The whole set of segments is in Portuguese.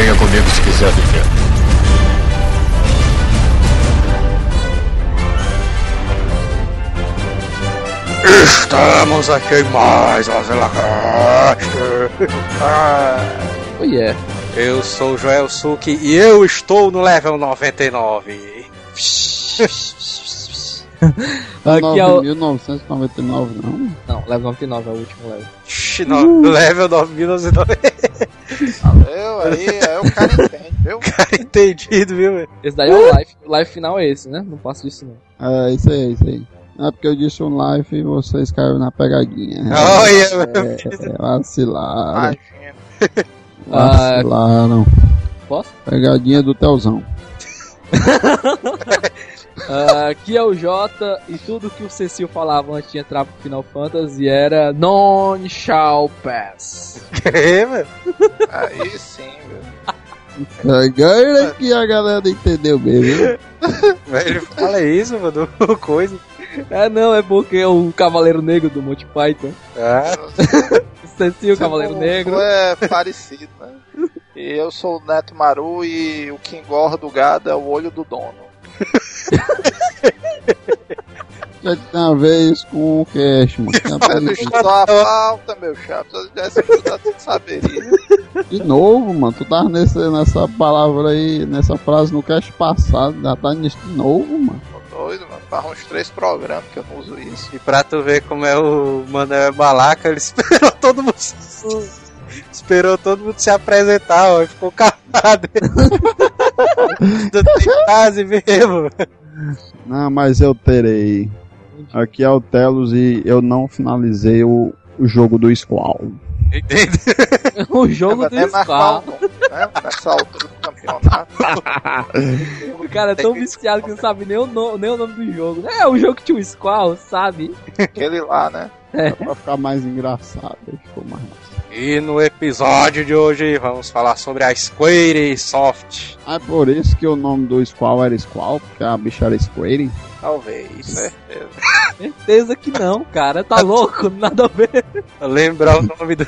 Venha comigo se quiser viver. Estamos aqui em mais uma Oh yeah. Eu sou o Joel Suki e eu estou no level 99. Aqui é o... 1999, não? Não, level 99 é o último level. Xi, no- Level 9990. Valeu, aí, aí o cara entende, viu? Cara, entendido, viu, velho? Esse daí é o life. O life final é esse, né? Não passo disso não. É, isso aí, isso aí. É porque eu disse um live e vocês caíram na pegadinha. Olha, meu é, é, vacilaram. Imagina. Vacilaram. Posso? Pegadinha do Telzão. Ah, aqui é o Jota e tudo que o Cecil falava antes de entrar pro Final Fantasy era Non shall pass. É, velho. Aí sim, viu? Agora que a galera entendeu mesmo. Ele fala isso, mano, coisa. É não, é porque é o Cavaleiro Negro do Monty Python. Ah, Cecil, o Cavaleiro O Negro. É parecido, né? E eu sou o Neto Maru e o que engorda o gado é o olho do dono. Já tem a vez com o Cash, mano. A a falta, meu chapa. Se eu tivesse estudado, eu saberia. De novo, mano. Tu tava nesse, nessa palavra aí, nessa frase no Cash passado. Já tá nisso de novo, mano. Tô doido, mano. Faz uns três programas que eu não uso isso. e pra tu ver como é o Manuel Balaca, ele esperou todo mundo. Esperou todo mundo se apresentar, ó, e ficou calado. Não tem quase mesmo. Não, mas eu terei. Aqui é o Telos e eu não finalizei o, o jogo do Squall. Entende? o jogo do Squall. né? Nessa altura do campeonato. O cara é tão viciado que não sabe nem o, no- nem o nome do jogo. É, o jogo que tinha o Squall, sabe? Aquele lá, né? Pra ficar mais engraçado. Ficou mais. E no episódio de hoje vamos falar sobre a Square Soft. Ah, é por isso que o nome do Squall era Squall, porque a bicha era Square. Talvez, certeza. Certeza que não, cara. Tá louco? Nada a ver. Lembrar o nome do-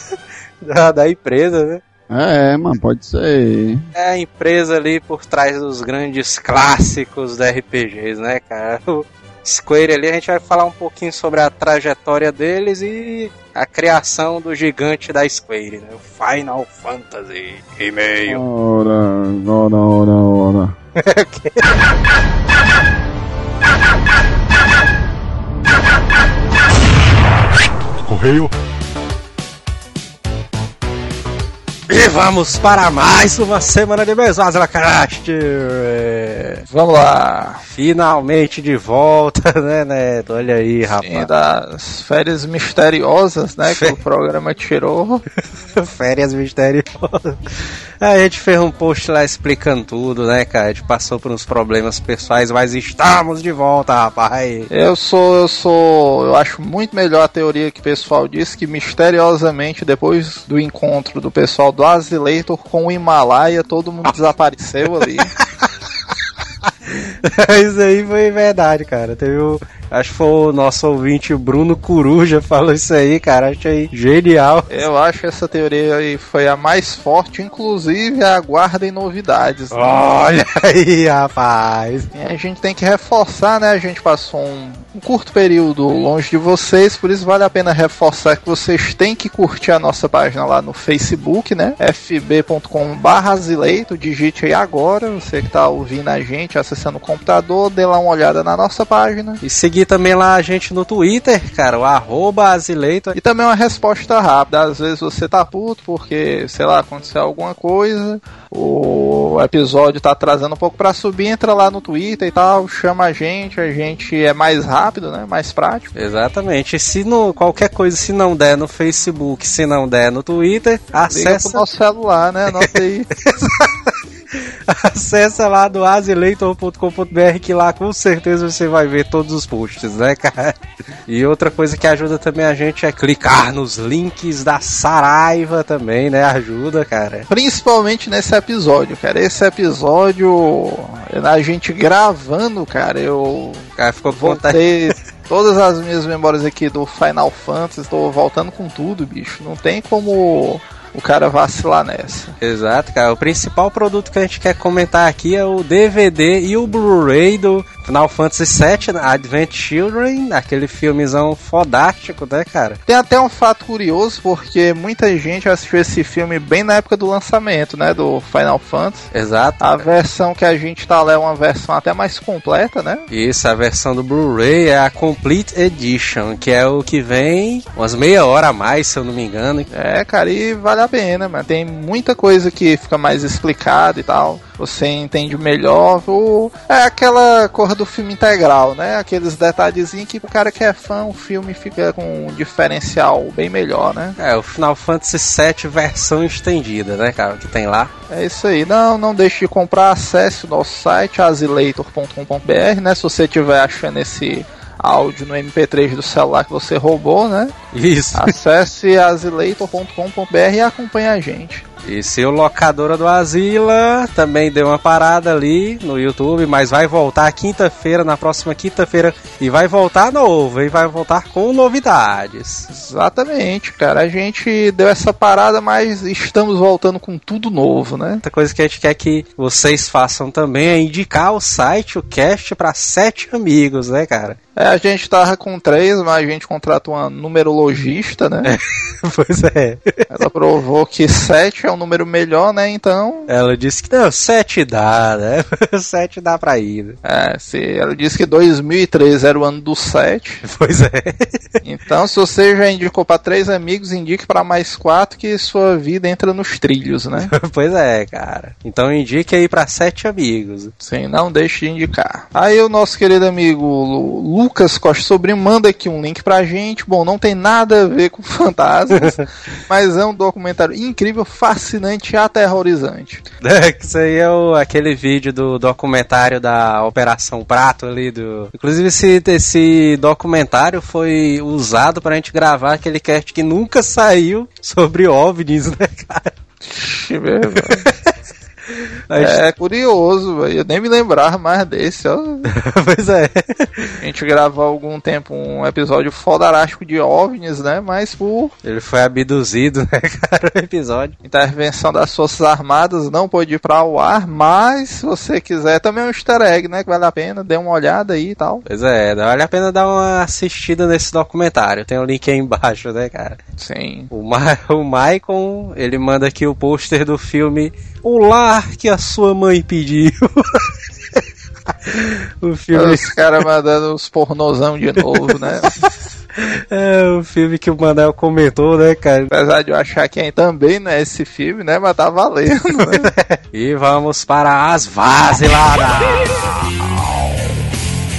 da, da empresa, né? É, mano, pode ser. É a empresa ali por trás dos grandes clássicos da RPGs, né, cara? Square ali, a gente vai falar um pouquinho sobre a trajetória deles e a criação do gigante da Square, né? O Final Fantasy e-mail. Ora, ora, ora, ora. Correio. E vamos para mais uma semana de Mesazela Cast! Vamos lá. Finalmente de volta, né, Neto? Olha aí, Sim, rapaz. das férias misteriosas, né? Que o programa tirou. Férias misteriosas. A gente fez um post lá explicando tudo, né, cara? A gente passou por uns problemas pessoais, mas estamos de volta, rapaz. Eu sou, eu sou. Eu acho muito melhor a teoria que o pessoal disse que misteriosamente, depois do encontro do pessoal do Azileitor com o Himalaia, todo mundo desapareceu ali. Isso aí foi verdade, cara. Teve o. Acho que foi o nosso ouvinte Bruno Coruja falou isso aí, cara. Achei genial. Eu acho que essa teoria aí foi a mais forte, inclusive aguardem novidades. né? Olha aí, rapaz. E a gente tem que reforçar, né? A gente passou um, um curto período longe de vocês, por isso vale a pena reforçar que vocês têm que curtir a nossa página lá no Facebook, né? fb.com/azileito, digite aí agora, você que tá ouvindo a gente, acessando o computador, dê lá uma olhada na nossa página. E seguir também lá a gente no Twitter, cara, o arroba Azileito. E também uma resposta rápida. Às vezes você tá puto porque, sei lá, aconteceu alguma coisa, o episódio tá atrasando um pouco pra subir, entra lá no Twitter e tal, chama a gente, a gente é mais rápido, né? Mais prático. Exatamente. E se no, qualquer coisa, se não der no Facebook, se não der no Twitter, Liga pro acessa, nosso celular, né? Anota aí. Acessa lá do azileitor.com.br que lá com certeza você vai ver todos os posts, né, cara? E outra coisa que ajuda também a gente é clicar nos links da Saraiva também, né? Ajuda, cara. Principalmente nesse episódio, cara. Esse episódio, a gente gravando, cara, eu cara ficou voltei todas as minhas memórias aqui do Final Fantasy, estou voltando com tudo, bicho. Não tem como o cara vacilar nessa. Exato, cara. O principal produto que a gente quer comentar aqui é o DVD e o Blu-ray do Final Fantasy VII Advent Children, aquele filmezão fodástico, né, cara? Tem até um fato curioso, porque muita gente assistiu esse filme bem na época do lançamento, né, do Final Fantasy. Exato. A versão que a gente tá lá é uma versão até mais completa, né? Isso, a versão do Blu-ray é a Complete Edition, que é o que vem umas meia hora a mais, se eu não me engano. É, cara, e vale a pena, mas tem muita coisa que fica mais explicada e tal. Você entende melhor. O... É aquela cor do filme integral, né? Aqueles detalhezinhos que o cara que é fã, o filme fica com um diferencial bem melhor, né? É, o Final Fantasy VII versão estendida, né, cara, que tem lá. É isso aí. Não, não deixe de comprar, acesse o nosso site, azileitor.com.br, né? Se você estiver achando esse áudio no MP3 do celular que você roubou, né? Isso. Acesse azileitor.com.br e acompanhe a gente. E se o locadora do Asila também deu uma parada ali no YouTube, mas vai voltar quinta-feira, na próxima quinta-feira, e vai voltar novo, e vai voltar com novidades. Exatamente, cara. A gente deu essa parada, mas estamos voltando com tudo novo, né? Outra coisa que a gente quer que vocês façam também é indicar o site, o cast, para sete amigos, né, cara? É, a gente tava com três, mas a gente contrata uma numerologista, né? pois é. Ela provou que sete é um número melhor, né? Então. Ela disse que não, sete dá, né? sete dá pra ir. né? É, se, ela disse que 2003 era o ano do sete. Pois é. Então, se você já indicou pra três amigos, indique pra mais quatro que sua vida entra nos trilhos, né? pois é, cara. Então indique aí pra sete amigos. Sim, não deixe de indicar. Aí o nosso querido amigo Lu- Lucas Costa Sobrinho manda aqui um link pra gente. Bom, não tem nada a ver com fantasmas, mas é um documentário incrível, fascinante e aterrorizante. É, que isso aí é o- aquele vídeo do documentário da Operação Prato ali do. Inclusive esse, esse documentário foi usado pra gente gravar aquele cast que nunca saiu sobre OVNIs, né, cara? Ixi, gente- É curioso, eu nem me lembrava mais desse, ó. pois é. A gente gravou há algum tempo um episódio fodarástico de OVNIs, né? Mas por Ele foi abduzido, né, cara, o episódio. intervenção das Forças Armadas não pôde ir para o ar, mas se você quiser, também é um easter egg, né? Que vale a pena, dê uma olhada aí e tal. Pois é, vale a pena dar uma assistida nesse documentário. Tem o link aí embaixo, né, cara? Sim. O, Ma o Maicon, ele manda aqui o pôster do filme O Lar que a Sua Mãe Pediu. o filme Os caras mandando os pornozão de novo, né? é o filme que o Manel comentou, né, cara? Apesar de eu achar que também não é esse filme, né? Mas tá valendo, né? E vamos para as vaziladas.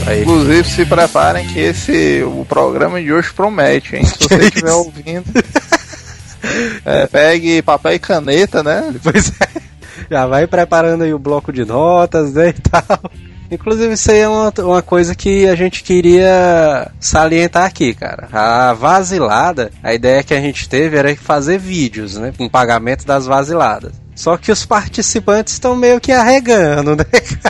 Aí, Inclusive, se preparem que esse o programa de hoje promete, hein? Se você estiver ouvindo, é, pegue papel e caneta, né? Pois é. Já vai preparando aí o bloco de notas, né, e tal. Inclusive, isso aí é uma, uma coisa que a gente queria salientar aqui, cara. A vasilada, a ideia que a gente teve era fazer vídeos, né, com pagamento das vaziladas. Só que os participantes estão meio que arregando, né,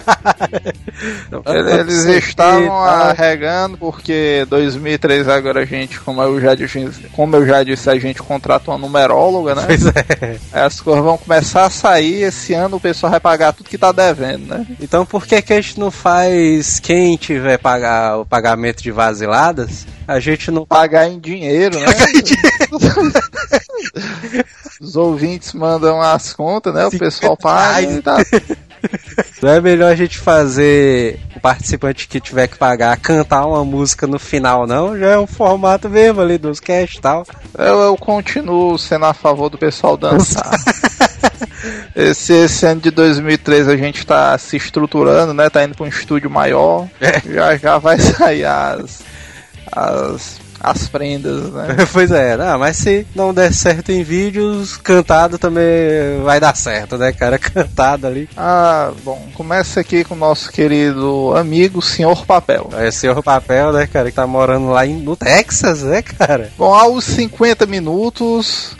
cara? Eles estavam arregando porque 2003 agora a gente, como eu já disse, como eu já disse, a gente contrata uma numeróloga, né? Pois é. As coisas vão começar a sair, esse ano o pessoal vai pagar tudo que tá devendo, né? Então por que, que a gente não faz quem tiver pagar o pagamento de vaziladas? A gente não Pagar em dinheiro, né? Os ouvintes mandam as contas, né? O pessoal paga e tá. Não é melhor a gente fazer o participante que tiver que pagar cantar uma música no final, não? Já é um formato mesmo ali dos cast e tal. Eu, eu continuo sendo a favor do pessoal dançar. Esse, esse ano de 2003 a gente tá se estruturando, né? Tá indo pra um estúdio maior. Já já vai sair as, as, as prendas, né? pois é, não, mas se não der certo em vídeos, cantado também vai dar certo, né, cara? Cantado ali. Ah, bom, começa aqui com o nosso querido amigo Senhor Papel. É senhor papel, né, cara, que tá morando lá em- no Texas, né, cara? Bom, aos 50 minutos,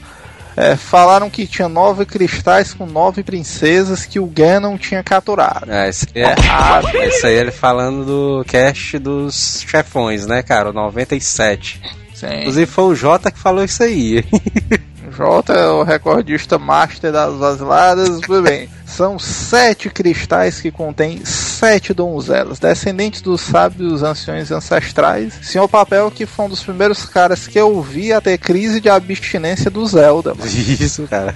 é, falaram que tinha nove cristais com nove princesas que o Ganon tinha capturado. É, aí é errado. Esse aí ele falando do cast dos chefões, né, cara? O 97. Sim. Inclusive foi o Jota que falou isso aí. Jota é o recordista master das vaziladas. Muito bem. São sete cristais que contêm sete donzelas, descendentes dos sábios anciões ancestrais. Senhor Papel, que foi um dos primeiros caras que eu vi a ter crise de abstinência do Zelda. Mano. Isso, cara.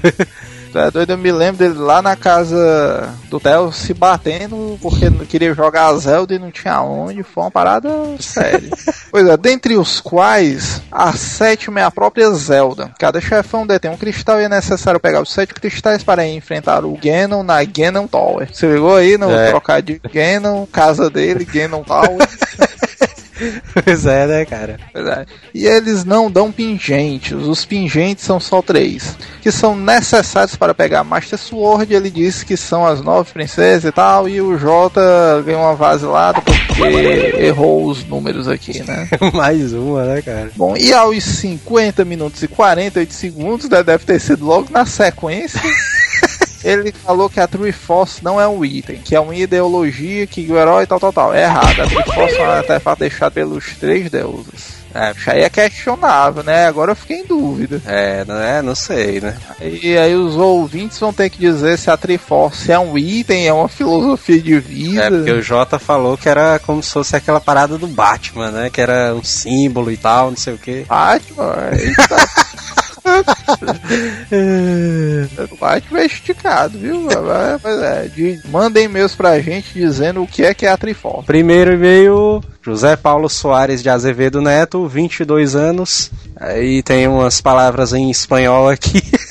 É doido, eu me lembro dele lá na casa do Theo se batendo porque não queria jogar a Zelda e não tinha onde. Foi uma parada séria. pois é, dentre os quais a sétima é a própria Zelda. Cada chefão detém um cristal e é necessário pegar os sete cristais para enfrentar o Ganon na Ganon Tower. Você ligou aí no É. trocadilho Ganon, casa dele, Ganon Tower. pois é, né, cara? É. E eles não dão pingentes. Os pingentes são só três. Que são necessários para pegar Master Sword. Ele disse que são as nove princesas e tal. E o Jota ganhou uma vasilada porque errou os números aqui, né? Mais uma, né, cara? Bom, e aos 50 minutos e 48 segundos, né, deve ter sido logo na sequência. Ele falou que a Triforce não é um item, que é uma ideologia que o herói tal, tal, tal. É errado. A Triforce é um artefato deixado pelos três deuses. É, isso aí é questionável, né? Agora eu fiquei em dúvida. É, não é, não sei, né? E aí os ouvintes vão ter que dizer se a Triforce é um item, é uma filosofia de vida. É, porque o Jota falou que era como se fosse aquela parada do Batman, né? Que era um símbolo e tal, não sei o quê. Batman, eita. O Batman é esticado, viu? Mas, é, de- mandem e-mails pra gente dizendo o que é que é a Triforce. Primeiro e-mail, José Paulo Soares de Azevedo Neto, 22 anos. Aí tem umas palavras em espanhol aqui.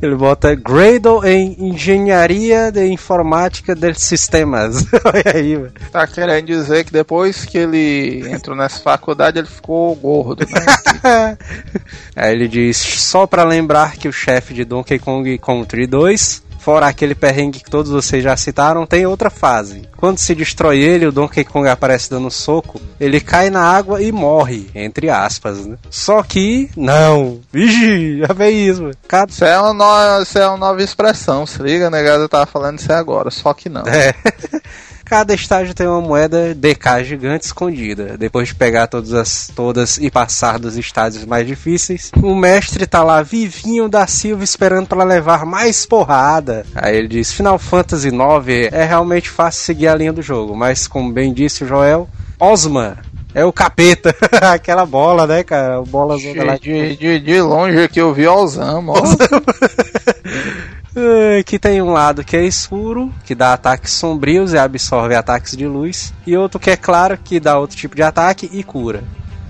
Ele bota Grado em Engenharia de Informática de Sistemas. Olha aí, mano. Tá querendo dizer que depois que ele entrou nessa faculdade ele ficou gordo, né? Aí ele diz: só pra lembrar que o chefe de Donkey Kong Country 2, fora aquele perrengue que todos vocês já citaram, tem outra fase. Quando se destrói ele, o Donkey Kong aparece dando soco, ele cai na água e morre, entre aspas, né? Só que, não. Vixe, já veio isso, mano. Cada... Isso é, uma no... isso é uma nova expressão, se liga, negado, eu tava falando isso aí agora, só que não. É. Cada estágio tem uma moeda DK gigante escondida. Depois de pegar todas as todas e passar dos estágios mais difíceis, o mestre tá lá vivinho da Silva esperando para levar mais porrada. Aí ele diz: Final Fantasy IX é realmente fácil seguir a linha do jogo, mas como bem disse o Joel, Osma é o capeta. Aquela bola, né, cara? Bola lá. De, de, de longe aqui eu vi Osama, ó. Eh, Que tem um lado que é escuro, que dá ataques sombrios e absorve ataques de luz, e outro que é claro, que dá outro tipo de ataque e cura.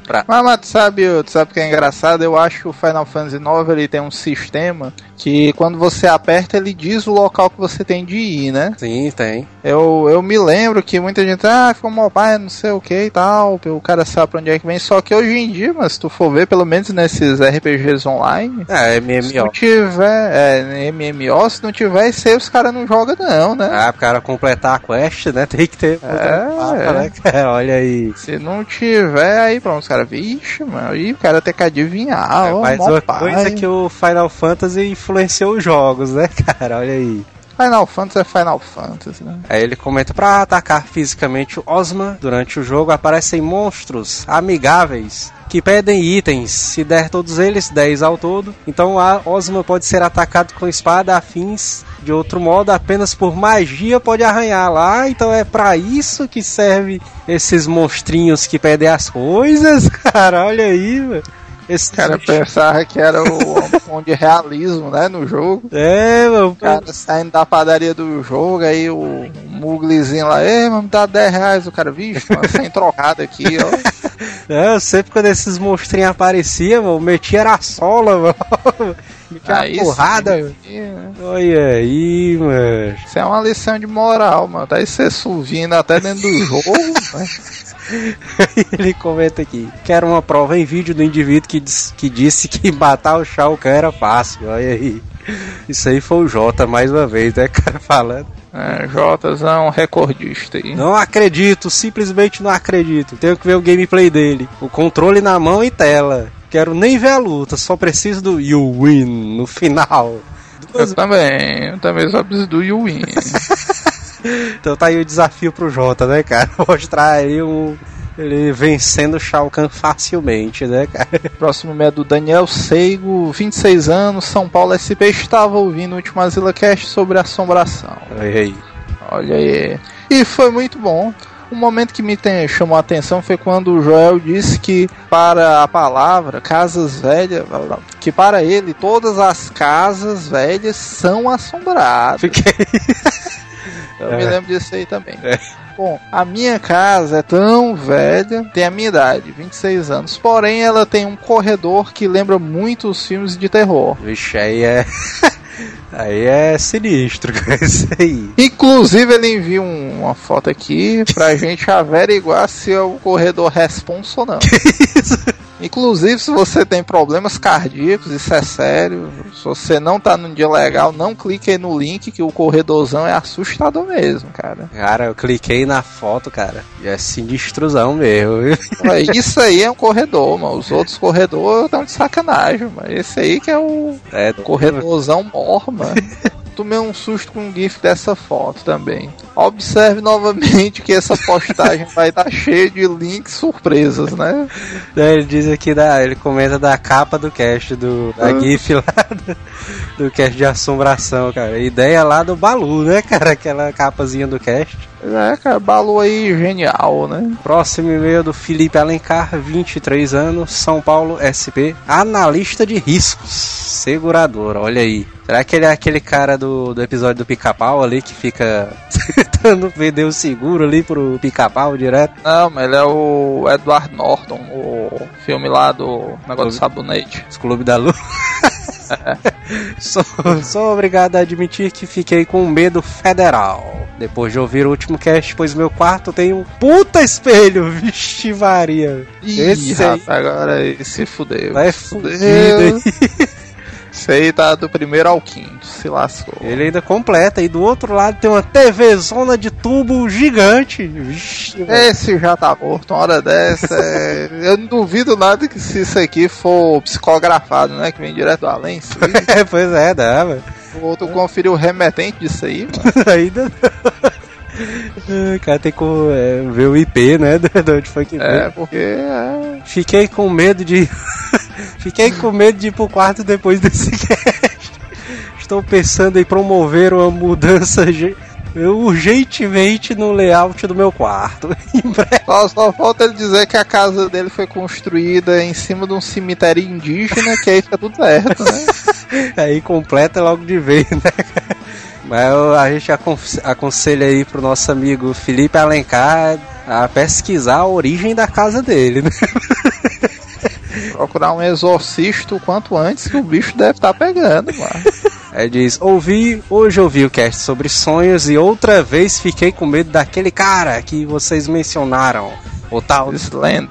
Pra... Mas, mas tu sabe, tu sabe o que é engraçado? Eu acho que o Final Fantasy IX ele tem um sistema que quando você aperta ele diz o local que você tem de ir, né? Sim, tem. Eu, eu me lembro que muita gente, ah, ficou mobile, não sei o que e tal, o cara sabe pra onde é que vem. Só que hoje em dia, mas se tu for ver, pelo menos nesses RPGs online, É, se não MMO. tiver é, MMO, se não tiver isso aí, os caras não jogam não, né? Ah, pro cara completar a quest, né? Tem que ter. É, mapa, é. né, cara? Olha aí. Se não tiver, aí pronto, os caras, vixe, mano, aí o cara tem que adivinhar, É, ó, Mas uma pai. coisa é que o Final Fantasy influenciou os jogos, né, cara? Olha aí. Final Fantasy é Final Fantasy, né? Aí ele comenta pra atacar fisicamente o Osma durante o jogo aparecem monstros amigáveis que pedem itens. Se der todos eles, 10 ao todo. Então a Osma pode ser atacado com espada afins. De outro modo, apenas por magia pode arranhar lá. Então é pra isso que serve esses monstrinhos que pedem as coisas, cara. Olha aí, velho. Esse O cara pensava que era o um tom de realismo, né, no jogo. É, meu. O cara saindo da padaria do jogo, aí o Muglizinho lá, ei, mano, me dá 10 reais. O cara, vixe, mano, sem trocado aqui, ó. É, eu sempre quando esses monstrinhos apareciam, mano, metia era a sola, mano. metia Aí a porrada, mano. sim, né? Olha aí, mano. Isso é uma lição de moral, mano. Tá aí você subindo até dentro do jogo? Ele comenta aqui: Quero uma prova em vídeo do indivíduo que, dis- que disse que matar o Shao Kahn era fácil. Olha aí. Isso aí foi o Jota mais uma vez, né, cara? Falando. É, Jotazão recordista aí. Não acredito, simplesmente não acredito. Tenho que ver o gameplay dele. O controle na mão e tela. Quero nem ver a luta, só preciso do You Win no final. Eu também, eu também só preciso do You Win. Então tá aí o desafio pro Jota, né, cara? Mostrar aí um, Ele vencendo o Shao Kahn facilmente, né, cara? Próximo e-mail é do Daniel Seigo, 26 anos, São Paulo SP. Estava ouvindo o último Azila Cast sobre assombração. Olha aí. Olha aí. E foi muito bom. Um momento que me tem, chamou a atenção foi quando o Joel disse que para a palavra casas velhas, que para ele todas as casas velhas são assombradas. Fiquei. Eu me lembro disso aí também. Bom, a minha casa é tão velha, tem a minha idade, 26 anos. Porém, ela tem um corredor que lembra muito os filmes de terror. Vixe, aí é. Aí é sinistro, cara, isso aí. Inclusive, ele envia um- uma foto aqui pra gente averiguar se é o corredor responsa ou não. Inclusive, se você tem problemas cardíacos, isso é sério. Se você não tá num dia legal, não clique aí no link que o corredorzão é assustador mesmo, cara. Cara, eu cliquei na foto, cara. E é sinistrozão mesmo, viu? Isso aí é um corredor, mano. Os outros corredores estão de sacanagem, mano. Esse aí que é o É, corredorzão mor, mano. Tomei um susto com um gif dessa foto também. Observe novamente que essa postagem vai estar cheia de links surpresas, né? Ele diz aqui da. Ele comenta da capa do cast do. Da Ah. GIF lá do, do cast de assombração, cara. Ideia lá do Balu, né, cara? Aquela capazinha do cast. É, cara, Balu aí genial, né? Próximo e-mail do Felipe Alencar, 23 anos, São Paulo, SP, analista de riscos, seguradora, olha aí. Será que ele é aquele cara do, do episódio do pica-pau ali que fica tentando vender o seguro ali pro pica-pau direto? Não, mas ele é o Edward Norton, o filme lá do negócio do sabonete. Os Clube da Lua. sou, sou obrigado a admitir que fiquei com medo federal. Depois de ouvir o último cast, pois meu quarto tem um puta espelho. Vixe Maria. Ih, Esse aí agora se fudeu. vai fudido. Esse aí tá do primeiro ao quinto, se lascou. Ele ainda completa. E do outro lado tem uma TV zona de tubo gigante. Vixe. Esse já tá morto, uma hora dessa. é- Eu não duvido nada que se isso aqui for psicografado, né? Que vem direto do além. isso. É, pois é, dá, velho. O outro conferiu o remetente disso aí, mano. Ainda. Ah, Cara, tem que é, ver o IP, né? De onde foi que. É, porque. É... Fiquei com medo de. Fiquei com medo de ir pro quarto depois desse cast. Estou pensando em promover uma mudança ge- urgentemente no layout do meu quarto. Só, só falta ele dizer que a casa dele foi construída em cima de um cemitério indígena, que aí fica tudo certo, né? Aí completa logo de vez, né? cara? Mas a gente acon- aconselha aí pro nosso amigo Felipe Alencar a pesquisar a origem da casa dele, né? Procurar um exorcista o quanto antes que o bicho deve estar pegando, mano. Aí diz: Ouvi, hoje ouvi o cast sobre sonhos e outra vez fiquei com medo daquele cara que vocês mencionaram. O tal, Slender.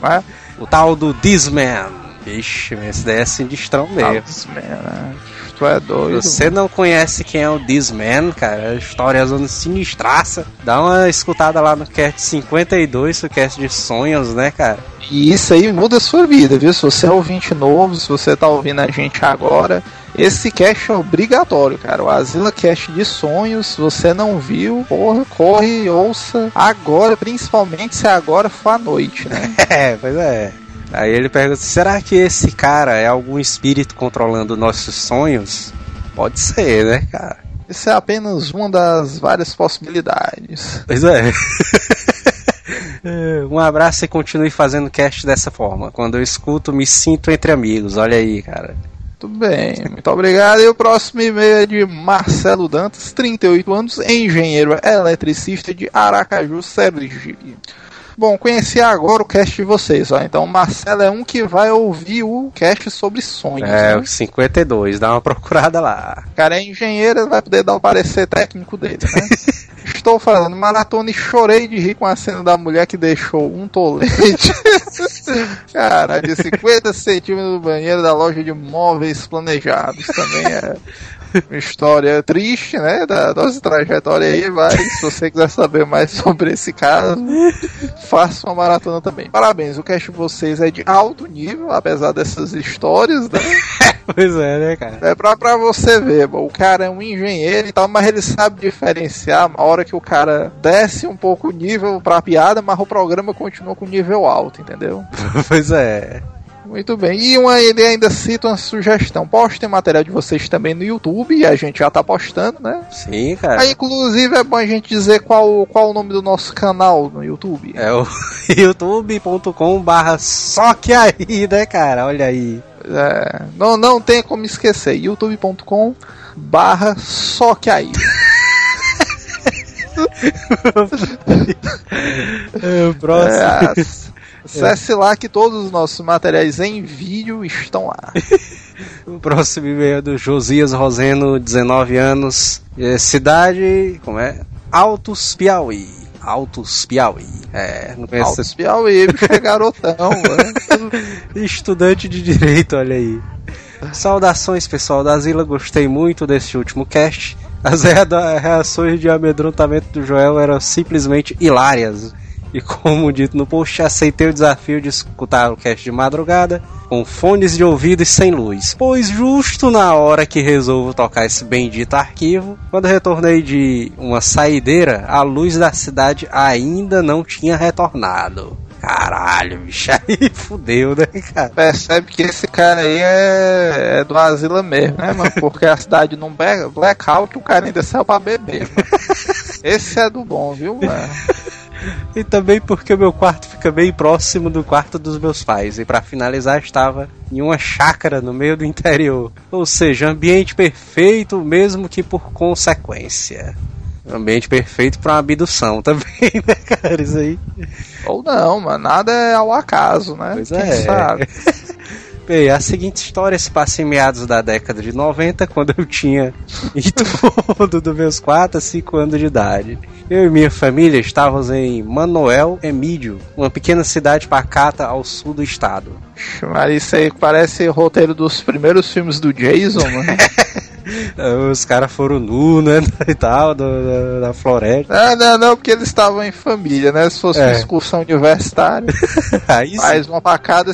Mas, o tal do Disman. Vixe, esse daí é sinistrão mesmo. Nossa, man, tu é doido. Se você não conhece quem é o Disman, cara, a história zona sinistraça, dá uma escutada lá no cast 52, o cast de sonhos, né, cara? E isso aí muda a sua vida, viu? Se você é ouvinte novo, se você tá ouvindo a gente agora, esse cast é obrigatório, cara. O Asila Cast de Sonhos, se você não viu, porra, corre e ouça agora, principalmente se agora for à noite, né? É, pois é. Aí ele pergunta: será que esse cara é algum espírito controlando nossos sonhos? Pode ser, né, cara? Isso é apenas uma das várias possibilidades. Pois é. Um abraço e continue fazendo cast dessa forma. Quando eu escuto, me sinto entre amigos. Olha aí, cara. Tudo bem, muito obrigado. E o próximo e-mail é de Marcelo Dantas, 38 anos, engenheiro eletricista de Aracaju, Sergipe. Bom, conheci agora o cast de vocês, ó. Então o Marcelo é um que vai ouvir o cast sobre sonhos. É, né? o 52, dá uma procurada lá. O cara é engenheiro, ele vai poder dar o parecer técnico dele, né? Estou falando maratona e chorei de rir com a cena da mulher que deixou um tolete. Cara, de 50 centímetros no banheiro da loja de móveis planejados. Também é uma história triste, né? Da nossa trajetória aí, mas se você quiser saber mais sobre esse caso, faça uma maratona também. Parabéns, o cast de vocês é de alto nível, apesar dessas histórias, né? Pois é, né, cara? É pra, pra você ver, o cara é um engenheiro e tal, mas ele sabe diferenciar a hora que o cara desce um pouco o nível pra piada, mas o programa continua com nível alto, entendeu? pois é. Muito bem. E uma, ele ainda cita uma sugestão. Postem material de vocês também no YouTube, e a gente já tá postando, né? Sim, cara. Aí, inclusive, é bom a gente dizer qual, qual o nome do nosso canal no YouTube. É o youtube.com barra só que aí, né, cara? Olha aí. É, não, não tem como esquecer. youtube.com barra só que aí. Próximo. É, acesse lá que todos os nossos materiais em vídeo estão lá. O próximo e-mail é do Josias Roseno, 19 anos. É, cidade. Como é? Altos Piauí. Altos Piauí. É, não conheço. Altos Piauí, bicho é garotão, mano. Estudante de direito, olha aí. Saudações, pessoal da Zila. Gostei muito desse último cast. As rea- reações de amedrontamento do Joel eram simplesmente hilárias. E como dito no post, aceitei o desafio de escutar o cast de madrugada com fones de ouvido e sem luz. Pois justo na hora que resolvo tocar esse bendito arquivo, quando retornei de uma saideira, a luz da cidade ainda não tinha retornado. Caralho, bicho, aí fudeu, né, cara? Percebe que esse cara aí é, é do Asila mesmo, né, mano? Porque a cidade num black- blackout o cara ainda saiu pra beber, mano. Esse é do bom, viu, mano? E também porque o meu quarto fica bem próximo do quarto dos meus pais. E para finalizar, estava em uma chácara no meio do interior. Ou seja, ambiente perfeito, mesmo que por consequência. Ambiente perfeito para uma abdução também, né, cara? Isso aí. Ou não, mano. Nada é ao acaso, né? Pois Quem é. sabe? Bem, a seguinte história se passa em meados da década de 90, quando eu tinha em torno dos meus 4 a 5 anos de idade. Eu e minha família estávamos em Manoel Emídio, uma pequena cidade pacata ao sul do estado. Mas isso aí parece roteiro dos primeiros filmes do Jason, mano. Os caras foram nu, né, e tal, do- da, da floresta. Ah, não, não, porque eles estavam em família, né? Se fosse uma É. excursão universitária. Aí sim. Mas uma pacata,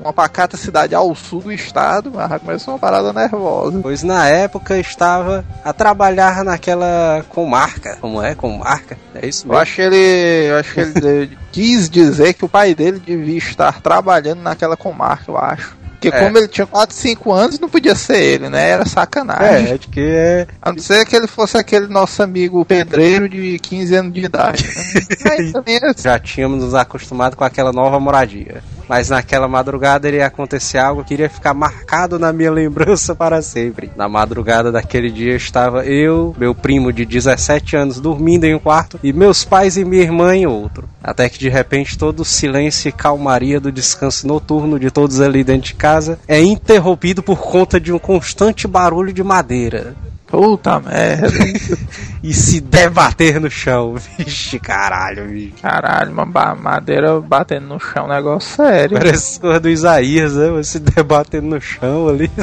uma pacata cidade ao sul do estado, mas começou uma parada nervosa. Pois na época estava a trabalhar naquela comarca. Como é? Comarca? É isso Eu mesmo? acho que ele. Eu acho que ele quis dizer que o pai dele devia estar trabalhando naquela comarca, eu acho. Porque É. como ele tinha 4, 5 anos, não podia ser ele, né? Era sacanagem. É, de que é. A não ser que ele fosse aquele nosso amigo pedreiro de 15 anos de idade. Né? Mas também é- Já tínhamos nos acostumado com aquela nova moradia. Mas naquela madrugada iria acontecer algo que iria ficar marcado na minha lembrança para sempre. Na madrugada daquele dia estava eu, meu primo de 17 anos dormindo em um quarto e meus pais e minha irmã em outro. Até que de repente todo o silêncio e calmaria do descanso noturno de todos ali dentro de casa é interrompido por conta de um constante barulho de madeira. Puta merda. E se debater no chão. Vixe, caralho, bicho. Caralho, uma madeira batendo no chão, negócio sério. Parece coisa do Isaías, né? Você debatendo no chão ali.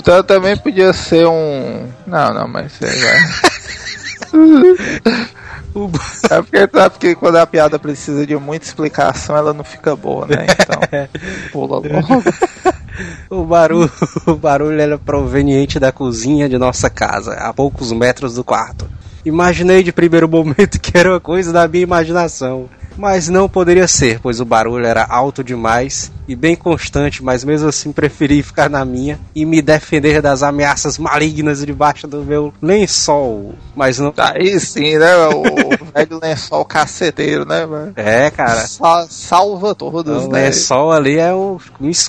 Então também podia ser um. Não, não, mas você vai. O, É porque, é porque quando a piada precisa de muita explicação, ela não fica boa, né? Então, pula logo. o barulho, o barulho era proveniente da cozinha de nossa casa, a poucos metros do quarto. Imaginei de primeiro momento que era uma coisa da minha imaginação. Mas não poderia ser, pois o barulho era alto demais e bem constante, mas mesmo assim preferi ficar na minha e me defender das ameaças malignas debaixo do meu lençol. Mas não. Aí sim, né? O velho lençol caceteiro, né, mano? É, cara. Sa- salva todos, O né? lençol ali é um,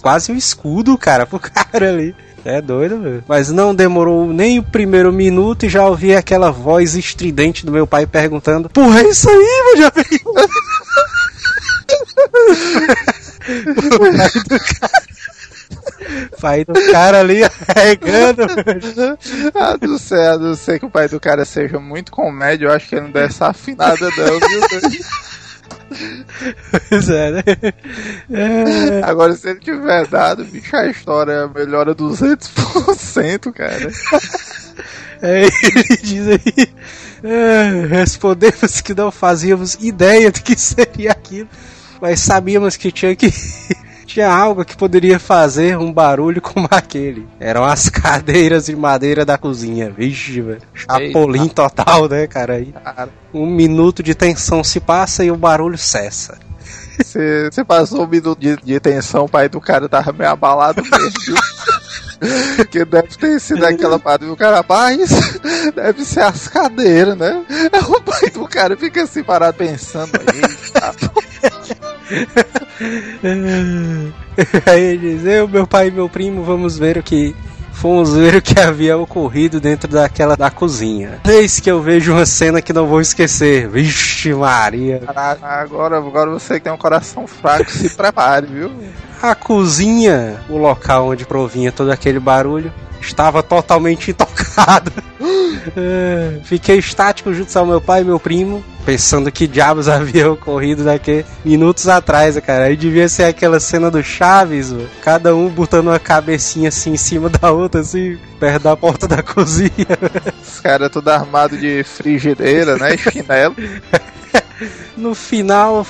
quase um escudo, cara, pro cara ali. É doido, meu. Mas não demorou nem o primeiro minuto e já ouvi aquela voz estridente do meu pai perguntando: Porra, é isso aí, meu já o pai do cara. pai do cara ali arregando. Ah, não sei, a não ser que o pai do cara seja muito comédia, eu acho que ele não deve essa afinada não, viu? Pois é, né? É. Agora, se ele tiver dado, bicho, a história melhora 200%, cara. É, ele diz aí. é, respondemos que não fazíamos ideia do que seria aquilo, mas sabíamos que tinha que tinha algo que poderia fazer um barulho como aquele. Eram as cadeiras de madeira da cozinha. Vixe, velho. Chapolin total, né, cara? Um minuto de tensão se passa e o barulho cessa. você passou um minuto de, de tensão, o pai do cara tava meio abalado mesmo? Que deve ter sido aquela parte do cara, rapaz, deve ser as cadeiras, né? O pai do cara fica assim parado pensando aí. Aí ele diz, eu, meu pai e meu primo, vamos ver o que. Fomos ver o que havia ocorrido dentro daquela da cozinha. Eis que eu vejo uma cena que não vou esquecer. Vixe Maria. Caraca, Agora, agora você que tem um coração fraco, se prepare, viu? A cozinha, o local onde provinha todo aquele barulho, estava totalmente intocado. É, Fiquei estático junto ao meu pai e meu primo, pensando que diabos havia ocorrido daqui minutos atrás, cara. Aí devia ser aquela cena do Chaves, mano. cada um botando uma cabecinha assim em cima da outra, assim, perto da porta da cozinha. Os caras tudo armado de frigideira, né? Chinelo. No final,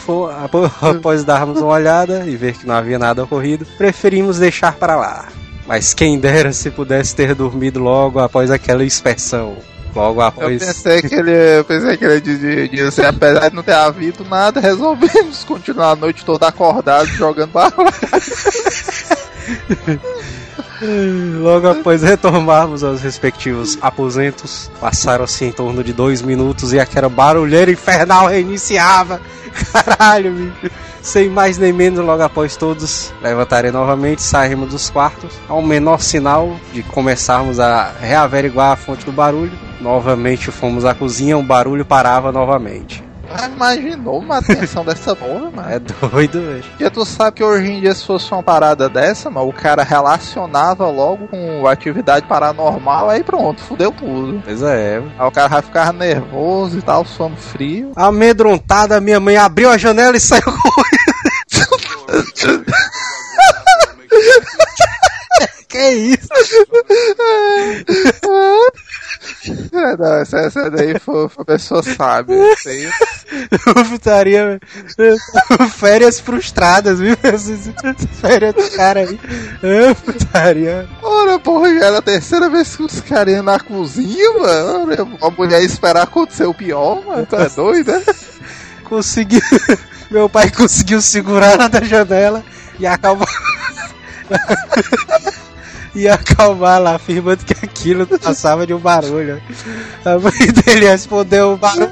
após darmos uma olhada e ver que não havia nada ocorrido, preferimos deixar para lá. Mas quem dera se pudesse ter dormido logo após aquela inspeção. Logo Eu após. pensei que ele, eu pensei que ele dizia, dizia, apesar de não ter havido nada, resolvemos continuar a noite toda acordado jogando barulho. Logo após retomarmos aos respectivos aposentos, passaram-se em torno de dois minutos e aquela barulheira infernal reiniciava. Caralho, bicho. Sem mais nem menos, logo após todos levantarem novamente, saímos dos quartos. Ao menor sinal de começarmos a reaveriguar a fonte do barulho, novamente fomos à cozinha, o barulho parava novamente. Ah, imaginou uma atenção dessa porra, mano? É doido, velho. Porque tu sabe que hoje em dia, se fosse uma parada dessa, mano, o cara relacionava logo com atividade paranormal, aí pronto, fudeu tudo. Pois é. Aí o cara vai ficar nervoso e tal, sono frio. Amedrontada, minha mãe abriu a janela e saiu correndo. que isso? É, não, essa, essa daí foi, foi a pessoa sabe. Isso aí Putaria, férias frustradas, viu? Férias do cara aí. Ah, Putaria. Ora, porra, já era a terceira vez que os caras iam na cozinha, mano. A mulher esperar acontecer o pior, mano. Tu é doido, né? Conseguiu. Meu pai conseguiu segurar ela da janela e acalmar. E acalmar lá, afirmando que aquilo passava de um barulho. A mãe dele respondeu o barulho.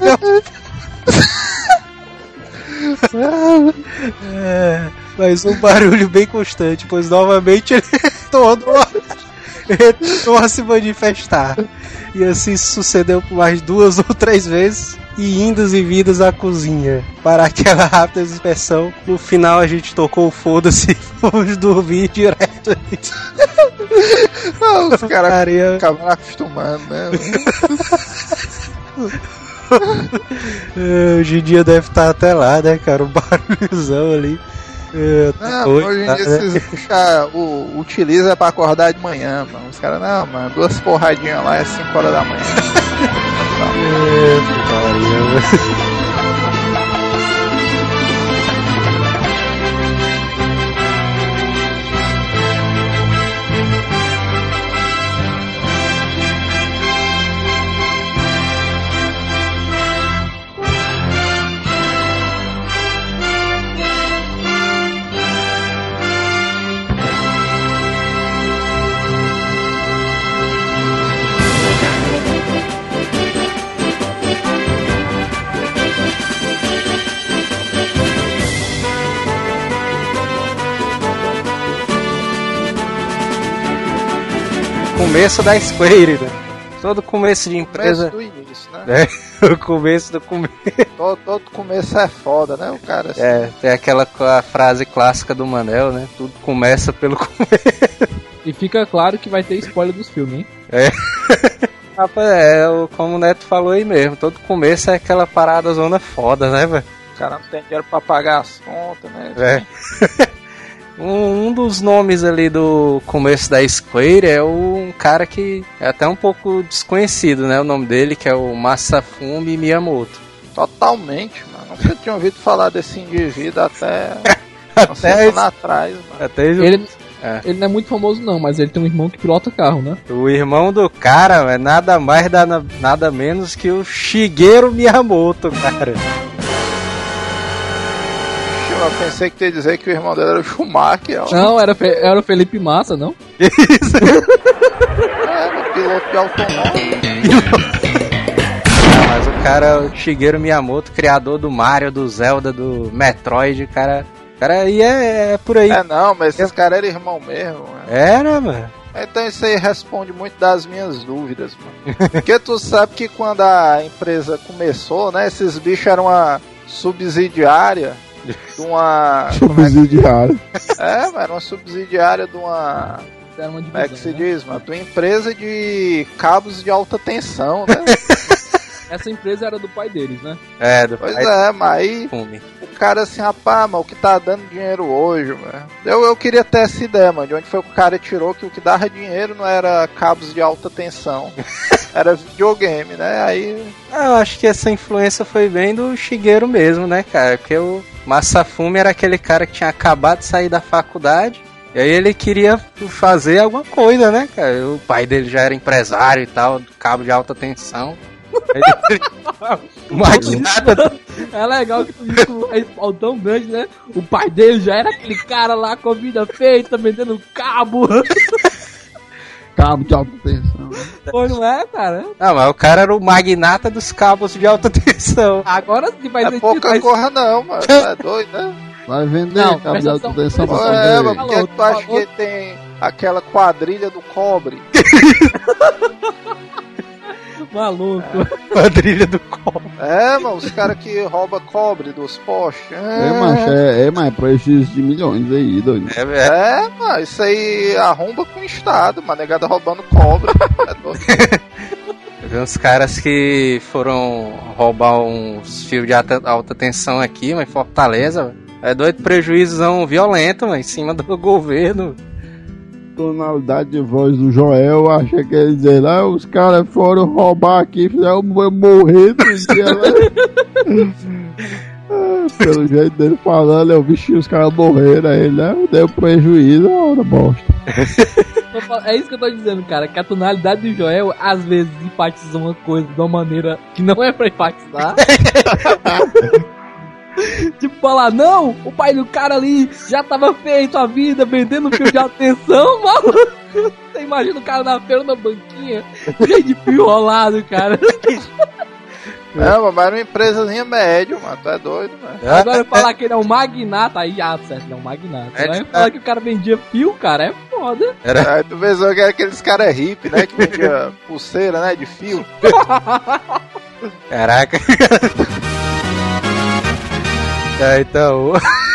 É, mas um barulho bem constante, pois novamente ele retornou a se manifestar. E assim sucedeu por mais duas ou três vezes, e indas e vindas à cozinha. Para aquela rápida inspeção, no final a gente tocou o foda-se e fomos dormir direto. Não, os caras acabaram acostumando, né? É, Hoje em dia deve estar até lá, né, cara? O barulhozão ali. É, tá Não, doido, hoje em tá, dia né? vocês puxa, o, utiliza pra acordar de manhã, mano. Os caras, não, mano, duas porradinhas lá é 5 horas da manhã. É, putaria. Começo da Square, né? Todo começo de empresa. Começo do início, né? É, o começo do começo. Todo, todo começo é foda, né? O cara assim, É, tem aquela frase clássica do Manel, né? Tudo começa pelo começo. E fica claro que vai ter spoiler dos filmes, hein? Rapaz, é, o- como o Neto falou aí mesmo, todo começo é aquela parada zona foda, né, velho? o cara não tem dinheiro pra pagar as contas, né? É. Um, um dos nomes ali do começo da Square é um cara que é até um pouco desconhecido, né? O nome dele, que é o Masafumi Miyamoto. Totalmente, mano. Nunca tinha ouvido falar desse indivíduo até. Até, Até atrás, mano. até Ele, É. ele não é muito famoso não, mas ele tem um irmão que pilota carro, né? o irmão do cara é nada mais, nada, nada menos que o Shigeru Miyamoto, cara. Eu pensei que tu ia dizer que o irmão dele era o Schumacher, ó. Não, era, Fe- era o Felipe Massa, não? É, no piloto de automóvel. Mas o cara, é o Shigeru Miyamoto, criador do Mario, do Zelda, do Metroid, o cara. o cara aí é, é por aí. É, não, mas esses caras eram irmão mesmo, mano. Era, mano. Então isso aí responde muito das minhas dúvidas, mano. Porque tu sabe que quando a empresa começou, né, esses bichos eram uma subsidiária de uma... como é, é, era uma subsidiária de uma... Era uma Como é que se divisão, né? diz, mano? De uma empresa de cabos de alta tensão, né? Essa empresa era do pai deles, né? É, do Pois pai é, mas aí Fume. o cara assim, rapaz, mano, o que tá dando dinheiro hoje, mano? Eu, eu queria ter essa ideia, mano, de onde foi que o cara tirou que o que dava dinheiro não era cabos de alta tensão, era videogame, né? Aí, Ah, Eu acho que essa influência foi bem do Shigeru mesmo, né, cara? Porque o Masafumi era aquele cara que tinha acabado de sair da faculdade. E aí ele queria fazer alguma coisa, né, cara? O pai dele já era empresário e tal, cabo de alta tensão. Ele- magnata É legal que tu diz que o tão grande, né? O pai dele já era aquele cara lá com a vida feita, vendendo cabo. Cabo de alta tensão. Pô, não é, cara? Não, mas o cara era o magnata dos cabos de alta tensão. Agora sim faz é sentido. pouca mas- coisa não, mano, é doido, né? Vai vender Não, cabo de alta tensão pra É, mas poder. por que Falou, tu acha que tem aquela quadrilha do cobre? Maluco. Quadrilha do copo. É, mano, os caras que roubam cobre dos postes. É, macho, é, é, mas é prejuízo de milhões aí, doido. É, é, É, mano, isso aí arromba com o Estado, mano, negada roubando cobre. É doido. Uns caras que foram roubar uns fios de alta, alta tensão aqui, mas em Fortaleza. velho. É doido prejuízo violento, mano, em cima do governo. Tonalidade de voz do Joel, acha que ele dizer lá, os caras foram roubar aqui, fizeram morrer no dia lá. Pelo jeito dele falando, eu vi os caras morreram aí, né? Deu prejuízo, ora bosta. Tô fal- É isso que eu tô dizendo, cara. Que a tonalidade do Joel às vezes enfatiza uma coisa de uma maneira que não é pra enfatizar. tipo, falar, não, o pai do cara ali já tava feito a vida vendendo fio de atenção, maluco. Você imagina o cara na feira na banquinha, cheio de fio rolado, cara. É, mano, mas era uma empresazinha média, mano, tu é doido, mano. Agora falar que ele é um magnata, aí ah, certo, ele é um magnata. É, Agora é. falar que o cara vendia fio, cara, é foda. Aí tu só que era aqueles caras hippie, né, que vendia pulseira, né, de fio. Caraca. É, então.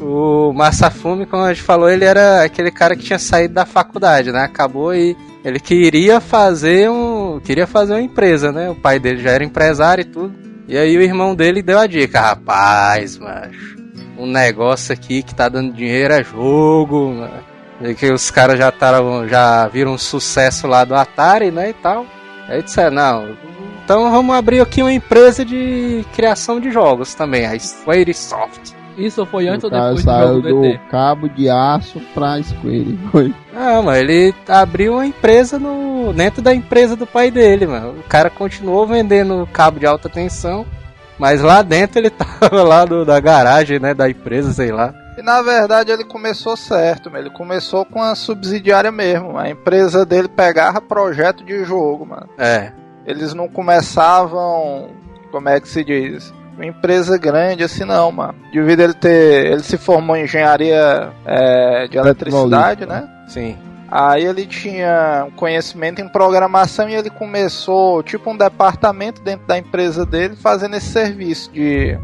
O Masafumi, como a gente falou, ele era aquele cara que tinha saído da faculdade, né? Acabou e ele queria fazer um. Queria fazer uma empresa, né? O pai dele já era empresário e tudo. E aí o irmão dele deu a dica, rapaz, macho. Um negócio aqui que tá dando dinheiro é jogo, mano. E que os caras já taram, já viram um sucesso lá do Atari, né? E tal. Aí disseram, não, então vamos abrir aqui uma empresa de criação de jogos também, a Squaresoft. Isso foi antes o ou depois do do do ET? cabo de aço pra Square. Foi. Não, mas ele abriu uma empresa no dentro da empresa do pai dele, mano. O cara continuou vendendo cabo de alta tensão, mas lá dentro ele tava lá no, da garagem, né, da empresa, sei lá. E na verdade ele começou certo, mano. ele começou com a subsidiária mesmo. A empresa dele pegava projeto de jogo, mano. É. Eles não começavam, como é que se diz? Uma empresa grande assim não, mano. Devido ele ter. Ele se formou em engenharia é, de eletricidade, né? Sim. Aí ele tinha um conhecimento em programação e ele começou tipo um departamento dentro da empresa dele fazendo esse serviço de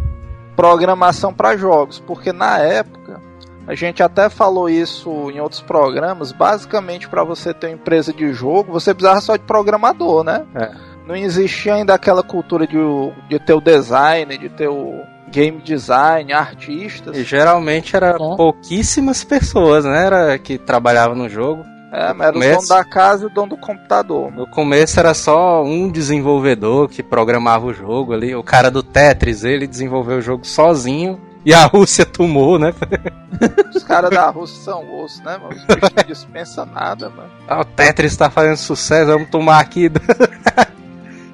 programação para jogos, porque na época a gente até falou isso em outros programas, basicamente para você ter uma empresa de jogo, você precisava só de programador, né? É. Não existia ainda aquela cultura de, o- de ter o design, de ter o game design, artistas. E geralmente era Ó. pouquíssimas pessoas, né, era que trabalhavam no jogo. É, mas era o Começo. dono da casa e o dono do computador. No começo era só um desenvolvedor que programava o jogo ali. O cara do Tetris, ele desenvolveu o jogo sozinho. E a Rússia tomou, né? Os caras da Rússia são osso, né, mano? Os bichos não dispensam nada, mano. Ah, o Tetris tá fazendo sucesso, vamos tomar aqui.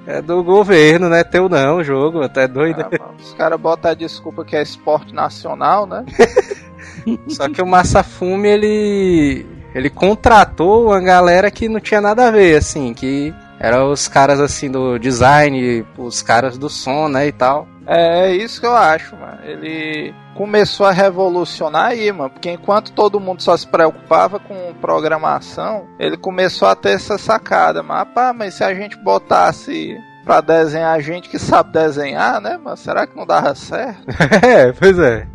é do governo, né? Teu não, o jogo, até doido. Ah, Os caras botam a desculpa que é esporte nacional, né? Só que o Massafume, ele. Ele contratou uma galera que não tinha nada a ver, assim, que eram os caras assim do design, os caras do som, né, e tal. É isso que eu acho, mano. Ele começou a revolucionar aí, mano. Porque enquanto todo mundo só se preocupava com programação, ele começou a ter essa sacada. Mas, pá, mas se a gente botasse pra desenhar gente que sabe desenhar, né, mano? Será que não dava certo? é, pois é.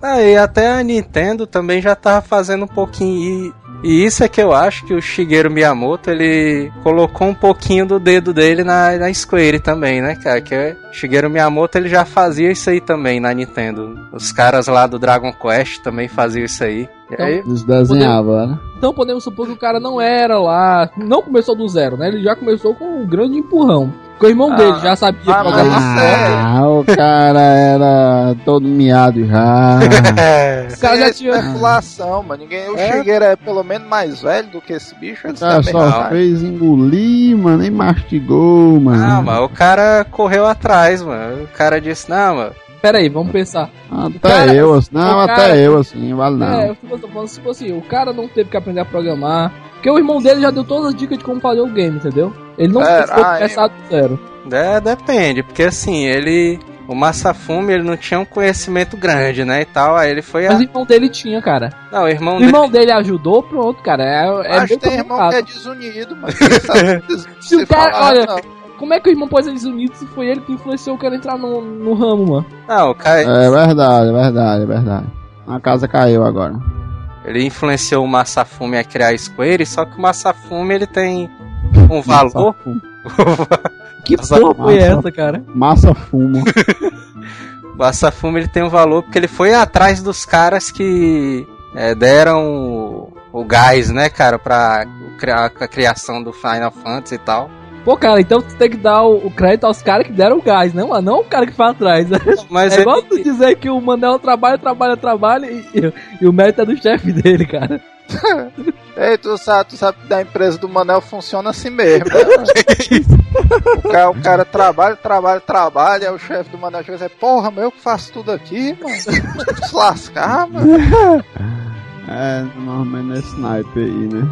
Aí até a Nintendo também já tava fazendo um pouquinho. E, isso é que eu acho que o Shigeru Miyamoto ele colocou um pouquinho do dedo dele na, na Square também, né, cara? Que o Shigeru Miyamoto ele já fazia isso aí também na Nintendo. Os caras lá do Dragon Quest também faziam isso aí. E aí, Eles desenhavam, né? Então podemos supor que o cara não era lá, não começou do zero, né? Ele já começou com um grande empurrão. Porque o irmão Ah, dele já sabia ah, programar. Ah, o cara era todo miado já. Os caras já Isso é tinham. especulação, mano. Ninguém, o É. Shigeru é pelo menos mais velho do que esse bicho. Ele O cara também só sabe. fez engolir, mano, nem mastigou, mano. Ah, mas o cara correu atrás, mano. O cara disse, não, mano. Pera aí, vamos pensar. Até cara- eu, assim. Não, até cara- eu, assim, vale não. É, eu tô falando, tipo assim, o cara não teve que aprender a programar. Porque o irmão dele já deu todas as dicas de como fazer o game, entendeu? Ele não É, precisou ah, começar do zero. É, depende, porque assim, ele. O Massafume, ele não tinha um conhecimento grande, né, e tal. Aí ele foi a... Mas o irmão dele tinha, cara. Não, o irmão O dele... irmão dele ajudou, pronto, cara. É, é que tem irmão complicado. que é desunido, mano. Se- Se o cara- falar, olha, não. Como é que o irmão pode ser desunido se foi ele que influenciou o cara a entrar no, no ramo, mano? Não, o cara... É verdade, é verdade, é verdade. A casa caiu agora. Ele influenciou o Massafume a criar a Square, só que o Massafume, ele tem um valor... Que Massa- porra foi massa. essa, cara? Massa fumo. o Massafume, ele tem um valor porque ele foi atrás dos caras que é, deram o, o gás, né, cara, pra criar a criação do Final Fantasy e tal. Pô, cara, então tu tem que dar o, o crédito aos caras que deram o gás, né, mano? Não o cara que foi atrás. Mas É ele- igual tu dizer que o Manel trabalha, trabalha, trabalha e, e, e o mérito é do chefe dele, cara. Ei, tu sabe, tu sabe que da empresa do Manel funciona assim mesmo. Né? o, cara, o cara trabalha, trabalha, trabalha, o chefe do Manel chega e diz, porra, mas eu que faço tudo aqui, mano. Se lascar, mano. É, normalmente é sniper aí, né?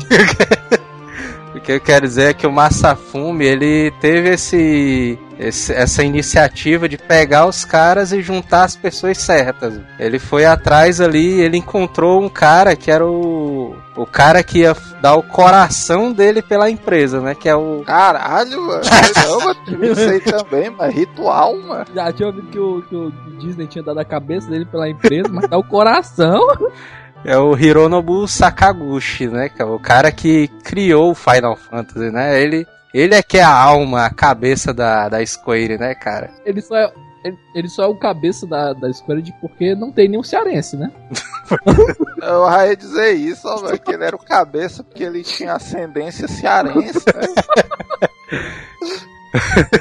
O que eu quero dizer é que o Massafume, ele teve esse, esse- essa iniciativa de pegar os caras e juntar as pessoas certas. Ele foi atrás ali, ele encontrou um cara que era o o cara que ia dar o coração dele pela empresa, né? Que é o Caralho, mano. Eu sei também, mas ritual, mano. Já tinha ouvido que o, que o Disney tinha dado a cabeça dele pela empresa, mas dá o coração. é o Hironobu Sakaguchi, né? Que é o cara que criou o Final Fantasy, né? Ele ele é que é a alma, a cabeça da, da Square, né, cara? Ele só é. Ele, ele só é o cabeça da, da escolha de porque não tem nenhum cearense, né? Eu ia dizer isso, ó, velho, que ele era o cabeça porque ele tinha ascendência cearense, né?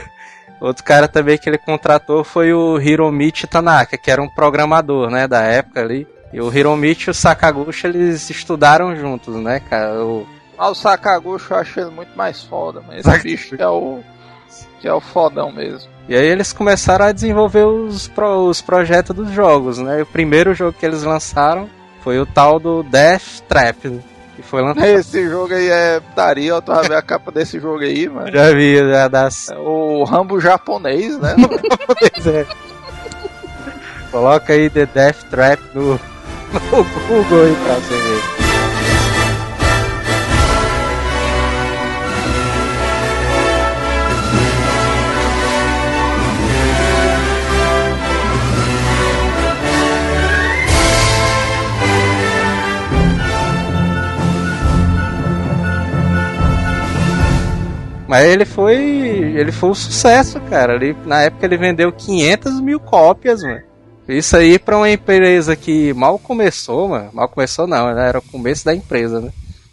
Outro cara também que ele contratou foi o Hiromichi Tanaka, que era um programador, né, da época ali. E o Hiromichi e o Sakaguchi, eles estudaram juntos, né, cara? O... Mas o Sakaguchi eu acho ele muito mais foda, mas esse bicho que é o. que é o fodão mesmo. E aí eles começaram a desenvolver os, pro- os projetos dos jogos, né? O primeiro jogo que eles lançaram foi o tal do Death Trap, que foi lançado. Esse jogo aí é putaria, eu tava vendo a capa desse jogo aí, mano. Já vi, já das... É o Rambo japonês, né? Pois é. Coloca aí The Death Trap no, no Google aí pra você ver. Mas ele foi. Ele foi um sucesso, cara. Ele, na época ele vendeu 500 mil cópias, mano. Isso aí pra uma empresa que mal começou, mano. Mal começou não, né? Era o começo da empresa, né?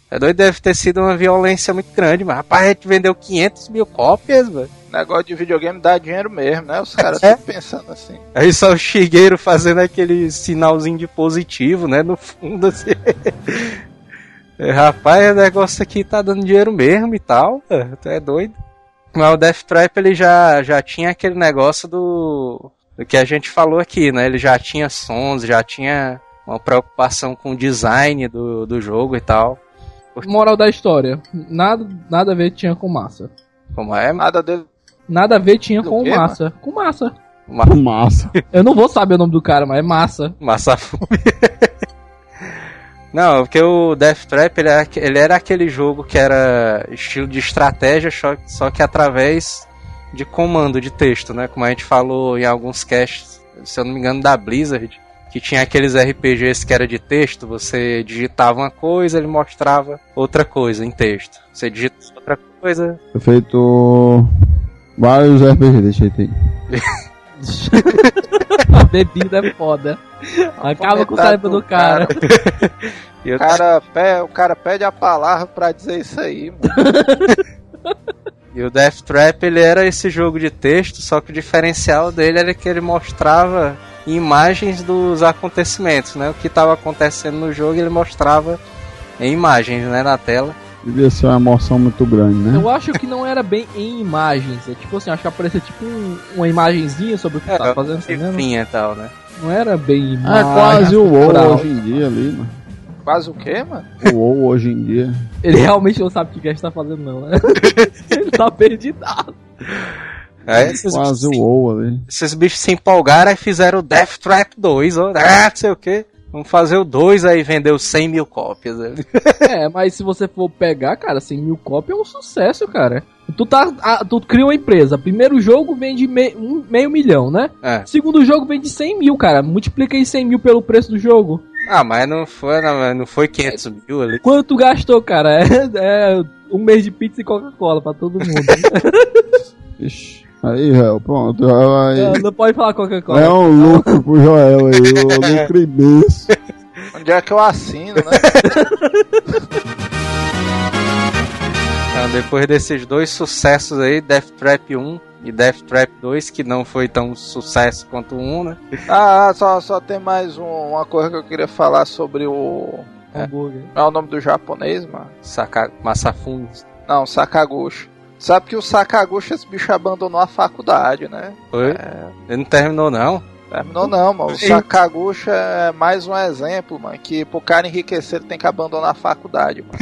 É doido, deve ter sido uma violência muito grande, mas rapaz, a gente vendeu 500 mil cópias, velho. Negócio de videogame dá dinheiro mesmo, né? Os caras É. estão pensando assim. Aí só o Shigeru fazendo aquele sinalzinho de positivo, né? No fundo, assim. É, rapaz, o negócio aqui tá dando dinheiro mesmo e tal. é, Tu é doido. Mas o Death Trap ele já, já tinha aquele negócio do, do que a gente falou aqui, né? Ele já tinha sons, já tinha uma preocupação com o design do, do jogo e tal. Moral da história. Nada, nada a ver tinha com massa. Como é? Nada dele. Nada a ver tinha Do com quê, massa. Com massa. Ma Massa. Eu não vou saber o nome do cara, mas é massa. Massafume. Não, porque o Death Trap ele era, ele era aquele jogo que era estilo de estratégia, só, só que através de comando de texto, né? Como a gente falou em alguns casts, se eu não me engano, da Blizzard, que tinha aqueles RPGs que era de texto, você digitava uma coisa, ele mostrava outra coisa em texto. Você digita outra coisa. Foi feito vários RPG desse jeito aí. A bebida é foda. Acaba com o cérebro do cara. E eu- O cara, pe- o cara pede a palavra pra dizer isso aí, mano. E o Death Trap ele era esse jogo de texto, só que o diferencial dele era que ele mostrava imagens dos acontecimentos, né? O que estava acontecendo no jogo ele mostrava em imagens, né, na tela. Devia ser uma emoção muito grande, né? Eu acho que não era bem em imagens. É tipo assim, acho que aparecia tipo um- uma imagenzinha sobre o que tá fazendo, tá vendo? Cifrinha e tal, né? Não era bem É imagem. quase o WoW hoje em dia ali, mano. Quase o quê, mano? O WoW hoje em dia. Ele realmente não sabe o que a gente tá fazendo, não, né? Ele tá perdido. Aí esses, Quase o WoW ali. esses bichos se empolgaram e fizeram o Death Trap 2, ó, ah, não sei o que. Vamos fazer o 2 aí vendeu 100 mil cópias. né? É, mas se você for pegar, cara, 100 mil cópias é um sucesso, cara. Tu, tá, ah, tu cria uma empresa. Primeiro jogo vende me- um, meio milhão, né? É. Segundo jogo vende 100 mil, cara. Multiplica aí 100 mil pelo preço do jogo. Ah, mas não foi, não, foi 500 mil ali. Quanto gastou, cara? É, é um mês de pizza e Coca-Cola pra todo mundo. Ixi. Aí, Joel, pronto. Joel aí. não, não pode falar Coca-Cola. É um lucro pro Joel aí, o lucro imenso. Onde é que eu assino, né? Então, depois desses dois sucessos aí, Death Trap 1 e Death Trap 2, que não foi tão sucesso quanto o 1, né? Ah, só, só tem mais um- uma coisa que eu queria falar sobre o. Hambúrguer. Qual é o nome do japonês, mano? Saka Masafune. Não, Sakaguchi. Sabe que o Sakaguchi, esse bicho abandonou a faculdade, né? Foi? É, Ele não terminou, não. Terminou não, mano. O Sim. Sakaguchi é mais um exemplo, mano, que pro cara enriquecer ele tem que abandonar a faculdade, mano.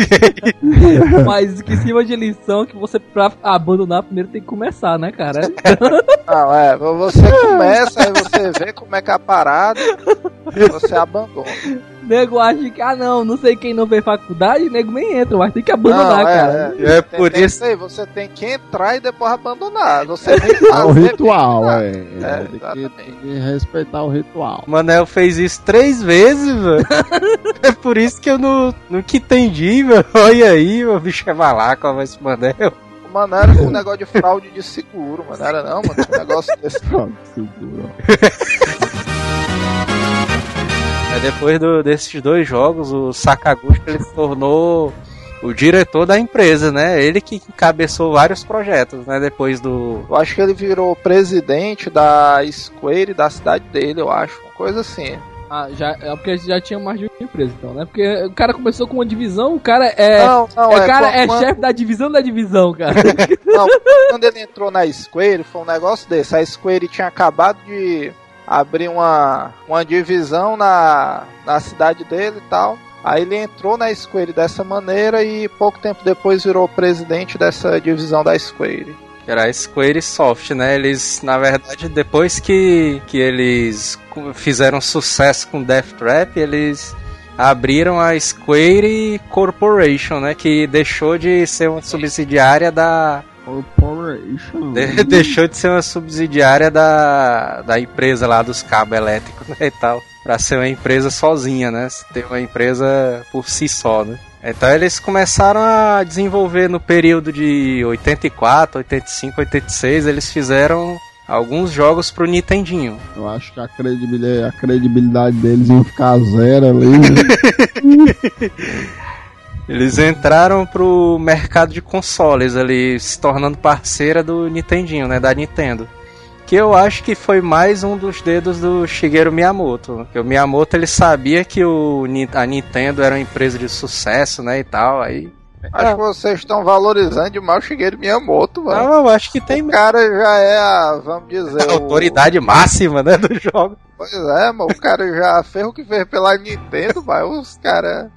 Mas que sirva de lição que você, pra abandonar, primeiro tem que começar, né, cara? Não, é, você começa, aí você vê como é que é a parada, e você abandona. Nego acha que, ah, não, não sei quem não fez faculdade, nego nem entra, mas tem que abandonar, Não, é, cara. é. É Tem- por tem isso. aí, você tem que entrar e depois abandonar. Você tem que É o fazer, ritual, tem que é. É, Tem que- tem respeitar o ritual. Manel fez isso três vezes, velho. é por isso que eu não, nunca entendi, velho. Olha aí, o bicho é malaco, esse Manel. Mano, era um negócio de fraude de seguro, mano. Era não, mano. Um negócio desse. Pronto, segura. Aí depois do- desses dois jogos, o Sakaguchi ele se tornou o diretor da empresa, né? Ele que encabeçou vários projetos, né? Depois do. Eu acho que ele virou presidente da Square da cidade dele, eu acho. Uma coisa assim. Ah, já, é porque já tinha mais de uma empresa, então, né? Porque o cara começou com uma divisão, o cara é. não, não, é, é, cara, quando- é quando- chefe da divisão da divisão, cara. Não, quando ele entrou na Square, foi um negócio desse. A Square tinha acabado de abrir uma, uma divisão na, na cidade dele e tal. Aí ele entrou na Square dessa maneira e pouco tempo depois virou presidente dessa divisão da Square. Era a Squaresoft, né? Eles, na verdade, depois que, que eles fizeram sucesso com Death Trap, eles abriram a Square Corporation, né? Que deixou de ser uma subsidiária da. Corporation. de- deixou de ser uma subsidiária da, da empresa lá dos cabos elétricos né, e tal. Pra ser uma empresa sozinha, né? Ter uma empresa por si só, né? Então eles começaram a desenvolver no período de 84, 85, 86, eles fizeram alguns jogos pro Nintendinho. Eu acho que a credibilidade, a credibilidade deles ia ficar zero ali. né? Eles entraram pro mercado de consoles ali, se tornando parceira do Nintendinho, né? Da Nintendo. Que eu acho que foi mais um dos dedos do Shigeru Miyamoto. Porque o Miyamoto ele sabia que o, a Nintendo era uma empresa de sucesso, né? E tal. Aí. Acho que vocês estão valorizando demais o Shigeru Miyamoto, mano. Não, eu acho que tem O cara já é a, vamos dizer, a o- autoridade máxima, né? Do jogo. Pois é, mano, o cara já fez o que fez pela Nintendo, mas os cara.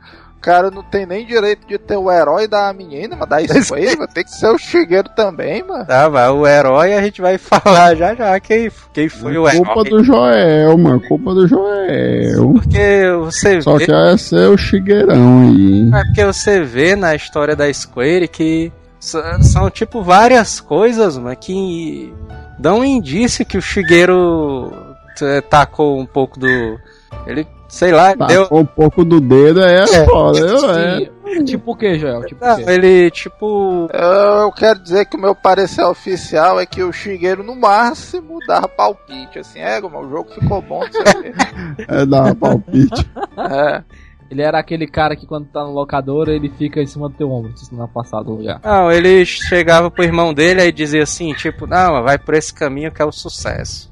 O cara não tem nem direito de ter o herói da menina, mas da Square, mano, tem que ser o Shigeru também, mano. Tá, mas o herói a gente vai falar já já quem, quem foi o culpa herói. do Joel, mano. Culpa do Joel. Porque você Só vê. que esse é o Chigueirão aí. É porque você vê na história da Square que são tipo várias coisas, mano, que dão um indício que o Shigeru t- tacou um pouco do. Ele, sei lá, Tá deu. um pouco do dedo é, É. foda. Eu, é. Tipo o que, Joel? Tipo o Não, quê? ele, tipo. Eu, quero dizer que o meu parecer oficial é que o Shigeru, no máximo, dava palpite. Assim, é, mano, o jogo ficou bom, não sei o quê. É dar palpite. É. Ele era aquele cara que quando tá no locador, ele fica em cima do teu ombro, se não passado já. Não, ele chegava pro irmão dele e dizia assim, tipo, não, vai por esse caminho que é o sucesso.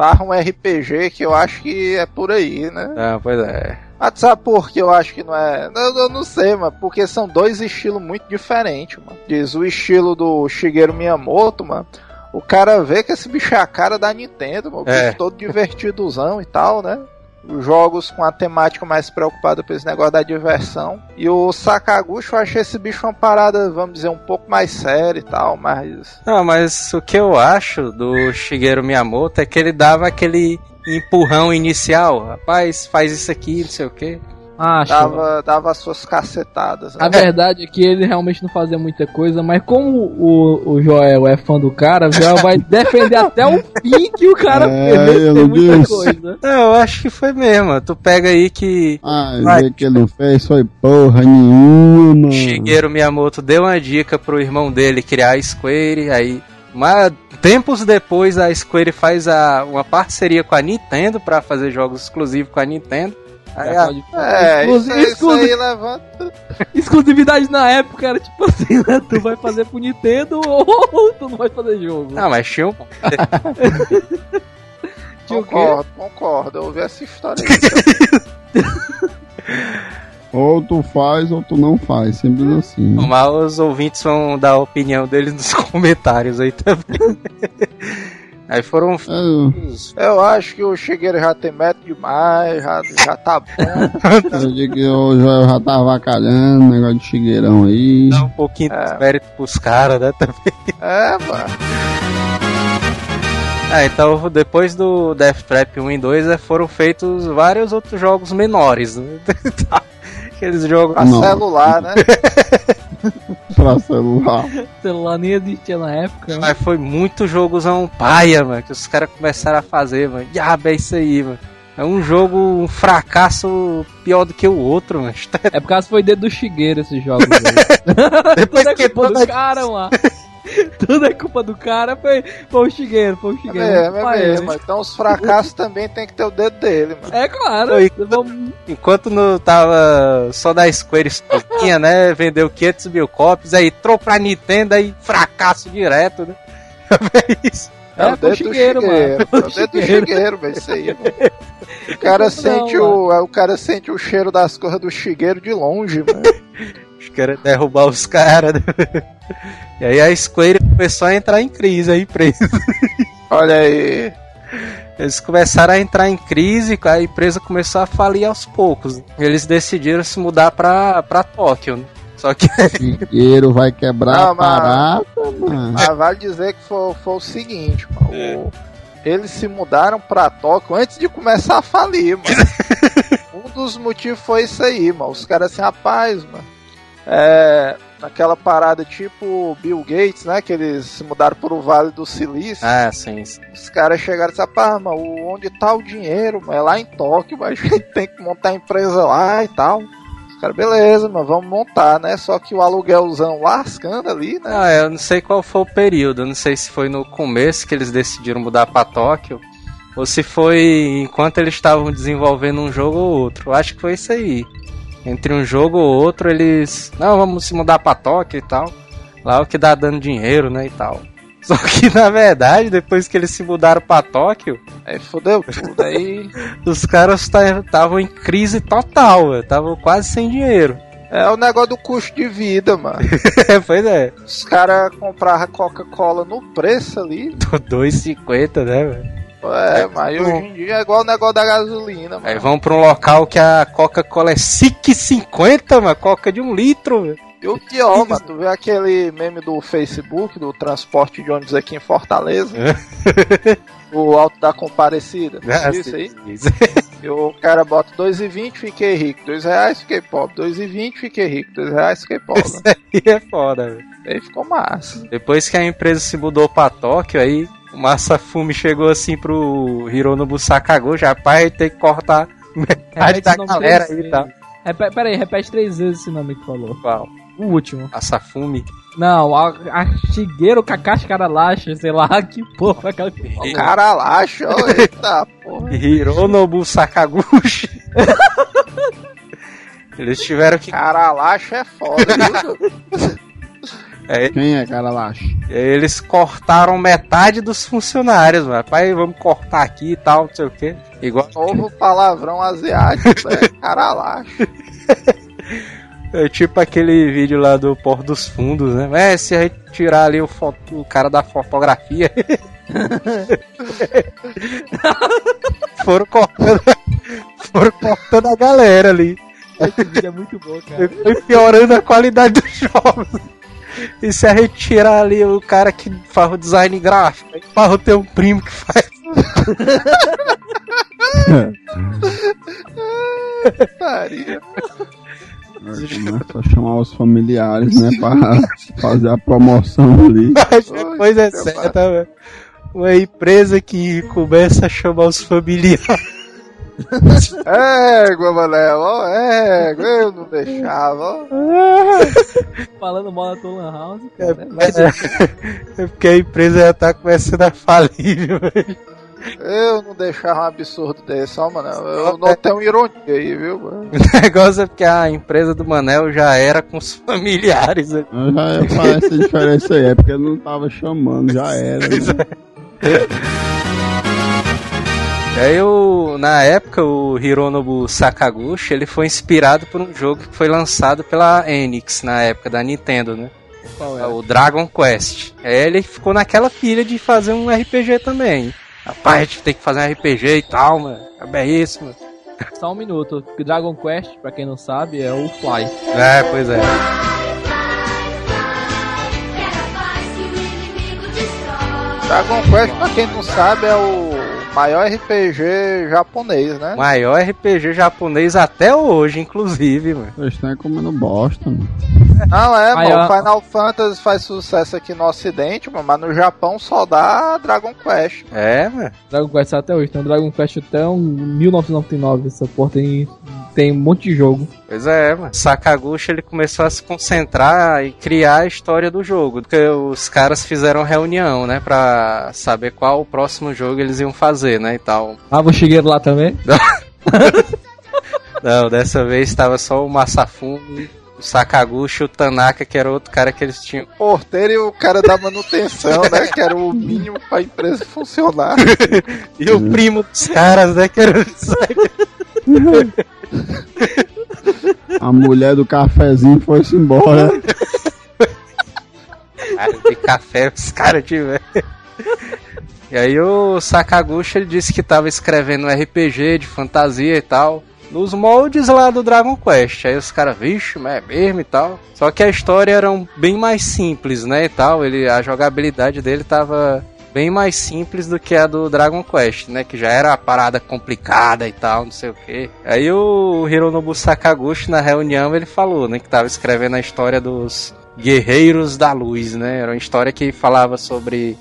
Farra um RPG que eu acho que é por aí, né? Ah, pois é. Mas sabe por que eu acho que não é? Eu, eu não sei, mano. Porque são dois estilos muito diferentes, mano. Diz o estilo do Shigeru Miyamoto, mano. O cara vê que esse bicho é a cara da Nintendo, mano. O É. bicho todo divertidozão e tal, né? Os jogos com a temática mais preocupada por esse negócio da diversão. E o Sakaguchi, eu achei esse bicho uma parada, vamos dizer, um pouco mais séria e tal, mas. Não, mas o que eu acho do Shigeru Miyamoto é que ele dava aquele empurrão inicial. Rapaz, faz isso aqui, não sei o quê. Ah, show. Dava, dava as suas cacetadas. Né? A verdade é que ele realmente não fazia muita coisa, mas como o, o Joel é fã do cara, o Joel vai defender até o fim que o cara É, fez. muita Deus. coisa. Não, eu acho que foi mesmo. Tu pega aí que Ah, Vai. que ele não fez foi porra nenhuma. Shigeru Miyamoto deu uma dica pro irmão dele criar a Square, aí mas, tempos depois a Square faz a, uma parceria com a Nintendo pra fazer jogos exclusivos com a Nintendo. Aí a- É, isso, isso levanta. Exclusividade na época era tipo assim, né? Tu vai fazer pro Nintendo ou tu não vai fazer jogo. Não, mas tinha um. Concordo, concordo. Eu ouvi essa história aí. Ou tu faz ou tu não faz. Simples assim. Mas os ouvintes vão dar a opinião deles nos comentários aí também. Aí foram É, Eu acho que o Shigeru já tem método demais, já, já tá bom. eu digo que o Joel já tá avacalhando, negócio de chigueirão aí. dar um pouquinho É. de mérito pros caras, né? Também. É, mano. Ah, então depois do Death Trap 1 e 2 eh, foram feitos vários outros jogos menores. Né? Aqueles jogos. Não. celular, né? Pra celular. Celular nem existia na época. Mas foi muito jogozão paia, mano, que os caras começaram a fazer, mano. Diabo, é isso aí, mano. É um jogo, um fracasso pior do que o outro, mano. É por causa que foi dedo do Shigeru esses jogos. Depois Tudo é que culpa do toda- cara, mano. Tudo é culpa do cara, foi, foi o Shigeru, foi o É Shigeru. mesmo, é Pai, mesmo. Então os fracassos também tem que ter o dedo dele, mano. É claro. Foi. Vamos... Enquanto não tava só da Square sozinha, né? Vendeu 500 mil copies, aí entrou pra Nintendo, aí fracasso direto, né? É isso. É, É, o dedo o do Shigeru, Shigeru. mano. É o dedo do Shigeru, velho, isso aí, mano. O cara, sente o, é, o cara sente o cheiro das coisas do Shigeru de longe, mano. Os caras derrubar os caras, né? E aí a Square começou a entrar em crise, a empresa. Olha aí. Eles começaram a entrar em crise, a empresa começou a falir aos poucos. Eles decidiram se mudar pra, pra Tóquio, né? Só que Chigueiro vai quebrar Ah, a mas- parada, mano. Mas vale dizer que foi, foi o seguinte, mano. o- Eles se mudaram pra Tóquio antes de começar a falir, mano. um dos motivos foi isso aí, mano. Os caras assim, rapaz, mano. É. Naquela parada tipo Bill Gates, né? Que eles se mudaram pro Vale do Silício. Ah, sim. sim. Os caras chegaram e disseram, rapaz, mano, onde tá o dinheiro, mano? É lá em Tóquio, mas a gente tem que montar a empresa lá e tal. Os caras, beleza, mano, vamos montar, né? Só que o aluguelzão lascando ali, né? Ah, eu não sei qual foi o período. Eu não sei se foi no começo que eles decidiram mudar pra Tóquio. Ou se foi enquanto eles estavam desenvolvendo um jogo ou outro. Eu acho que foi isso aí. Entre um jogo ou outro eles. Não, vamos se mudar pra Tóquio e tal. Lá é o que dá dando dinheiro, né? E tal. Só que na verdade, depois que eles se mudaram pra Tóquio, Aí fodeu tudo. Aí os caras estavam em crise total, estavam quase sem dinheiro. é o negócio do custo de vida, mano. pois é. Os caras compravam Coca-Cola no preço ali. 2,50, né, velho? É, mas hoje em dia é igual o negócio da gasolina, Aí mano. vamos pra um local que a Coca-Cola é 5,50, mano. Coca de um litro, velho. E o pior, mano, tu vê aquele meme do Facebook, do transporte de ônibus aqui em Fortaleza? o Alto da Comparecida. Ah, Isso aí? Isso. E o cara bota 2,20, fiquei rico. 2 reais, fiquei pobre. 2,20, fiquei rico. 2 reais, fiquei pobre. E é foda, velho. aí ficou massa. Depois que a empresa se mudou pra Tóquio, aí o Masafumi chegou assim pro Hironobu Sakaguchi, rapaz, tem que cortar metade Repete da galera aí, tá? Repe- Pera aí, repete três vezes esse nome que falou. Qual? O último. Masafumi. Não, a, a Shigeru Kakashi Karalashi, sei lá, que porra aquela que falou. Caralacho, ó, eita porra. Hironobu Sakaguchi. Eles tiveram que. Caralacho é foda, viu? É, Quem é cara laxa? eles cortaram metade dos funcionários, mano. Pai, vamos cortar aqui e tal, não sei o quê. Igual. Novo palavrão asiático, né? Caralacho. É tipo aquele vídeo lá do Porto dos Fundos, né? É, se a gente tirar ali o, foto- o cara da fotografia. foram cortando. Foram cortando a galera ali. Esse vídeo é muito bom, cara. Foi piorando a qualidade dos jogos. E se a gente tirar ali o cara que faz o design gráfico, aí Farro tem um primo que faz. Putaria. Começa a chamar os familiares, né? Pra fazer a promoção ali. Mas depois é certo, velho. Uma empresa que começa a chamar os familiares. Égua, Manel, ó, égua, eu não deixava, ó. Falando mal da Tolan House, cara. É porque a empresa já tá começando a falir, velho. Eu não deixava um absurdo desse, ó, Manel. Eu não tenho ironia aí, viu, mano? O negócio é porque a empresa do Manel já era com os familiares. né? Eu já falar essa diferença aí, é porque eu não tava chamando, já era. Né? Aí, o, na época, o Hironobu Sakaguchi, ele foi inspirado por um jogo que foi lançado pela Enix, na época da Nintendo, né? Qual É o Dragon Quest. Aí ele ficou naquela pilha de fazer um RPG também. Rapaz, a gente tem que fazer um RPG e tal, mano. É isso, mano. Só um minuto. Dragon Quest, pra quem não sabe, é o Fly. É, pois é. Dragon Quest, pra quem não sabe, é o maior RPG japonês, né? Maior RPG japonês até hoje, inclusive, mano. Vocês estão comendo bosta, mano. Não, é, Aí, mano, Final Fantasy faz sucesso aqui no ocidente, mano, mas no Japão só dá Dragon Quest. É, mano. Dragon Quest até hoje. Tem um Dragon Quest até um 1999. Essa porra tem, tem um monte de jogo. Pois é, mano. Sakaguchi ele começou a se concentrar e criar a história do jogo. Porque os caras fizeram reunião, né? Pra saber qual o próximo jogo eles iam fazer, né? E tal. Ah, o Shigeru lá também? Não, dessa vez estava só o Masafumi, o Sakaguchi e o Tanaka, que era outro cara que eles tinham. Porteiro e o cara da manutenção, né? Que era o mínimo pra empresa funcionar. E o primo dos caras, né? Que era o A mulher do cafezinho foi-se embora. cara de café os caras tiveram. E aí o Sakaguchi ele disse que tava escrevendo um RPG de fantasia e tal. Nos moldes lá do Dragon Quest. Aí os caras, vixe, mas é mesmo e tal. Só que a história era um- bem mais simples, né? E tal. Ele, a jogabilidade dele tava bem mais simples do que a do Dragon Quest, né? Que já era a parada complicada e tal, não sei o que. Aí o Hironobu Sakaguchi, na reunião, ele falou, né? Que tava escrevendo a história dos Guerreiros da Luz, né? Era uma história que falava sobre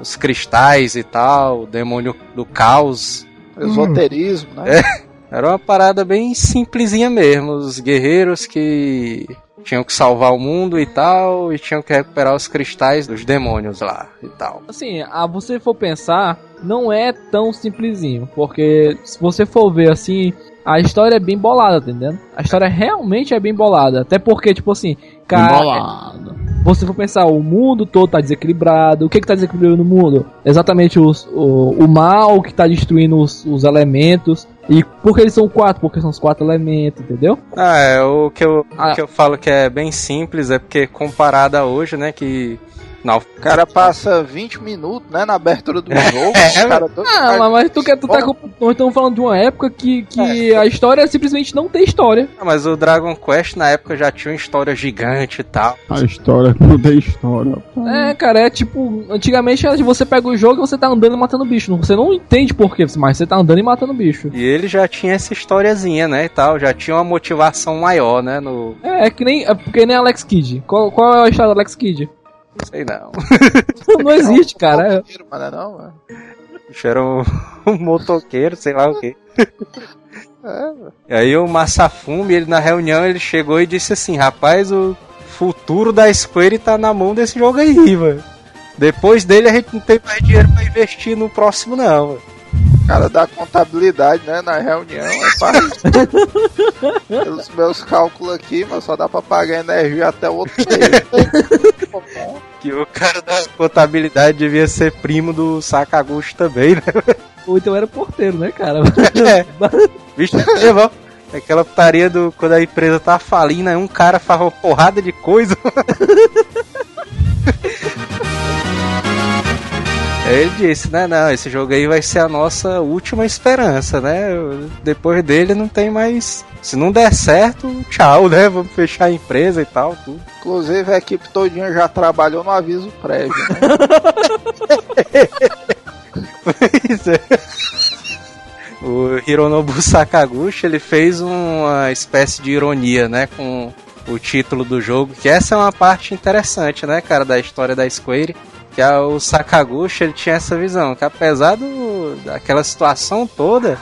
os cristais e tal, o demônio do caos. Esoterismo, né? Era uma parada bem simplesinha mesmo. Os guerreiros que tinham que salvar o mundo e tal, e tinham que recuperar os cristais dos demônios lá e tal. Assim, a você for pensar, não é tão simplesinho. Porque se você for ver assim, a história é bem bolada, tá entendendo? A história realmente é bem bolada. Até porque, tipo assim, cara, Embolado. você for pensar, o mundo todo tá desequilibrado. O que que tá desequilibrando no mundo? Exatamente os, o, o mal que tá destruindo os, os elementos. E por que eles são quatro? Porque são os quatro elementos, entendeu? Ah, é, o que eu, Ah. que eu falo que é bem simples é porque comparado a hoje, né, que... Não, O cara passa 20 minutos, né, na abertura do jogo. É, o cara doido Ah, mas, tu, quer, tu tá com- nós estamos falando de uma época que, que a história simplesmente não tem história. mas o Dragon Quest na época já tinha uma história gigante e tal. A história não tem história. É, cara, é tipo, antigamente era de você pega o jogo e você tá andando e matando bicho. Você não entende por quê, mas você tá andando e matando bicho. E ele já tinha essa historiazinha, né, e tal. Já tinha uma motivação maior, né, no... É, é que nem, é porque nem Alex Kidd. Qual, qual é a história do Alex Kidd? Sei não. Não existe, cara. É- Mas não é não, mano. Bicho era um, um motoqueiro, sei lá o quê. É, E aí o Massafume, ele na reunião, ele chegou e disse assim, rapaz, o futuro da Square tá na mão desse jogo aí, mano. Depois dele a gente não tem mais dinheiro pra investir no próximo não, mano. o cara da contabilidade, né, na reunião. É pra... Pelos meus cálculos aqui, mas só dá pra pagar energia até o outro mês. Que o cara da contabilidade devia ser primo do Sakaguchi também, né? Ou então era porteiro, né, cara? É. Vixe, é, ó. Aquela putaria do quando a empresa tá falindo, aí um cara faz uma porrada de coisa. Ele disse, né, não, esse jogo aí vai ser a nossa última esperança, né? Depois dele não tem mais. Se não der certo, tchau, né? Vamos fechar a empresa e tal, tudo. Inclusive a equipe todinha já trabalhou no aviso prévio. Né? Pois é. O Hironobu Sakaguchi, ele fez uma espécie de ironia, né, com o título do jogo, que essa é uma parte interessante, né, cara, da história da Square, que é o Sakaguchi, ele tinha essa visão, que apesar do, daquela situação toda,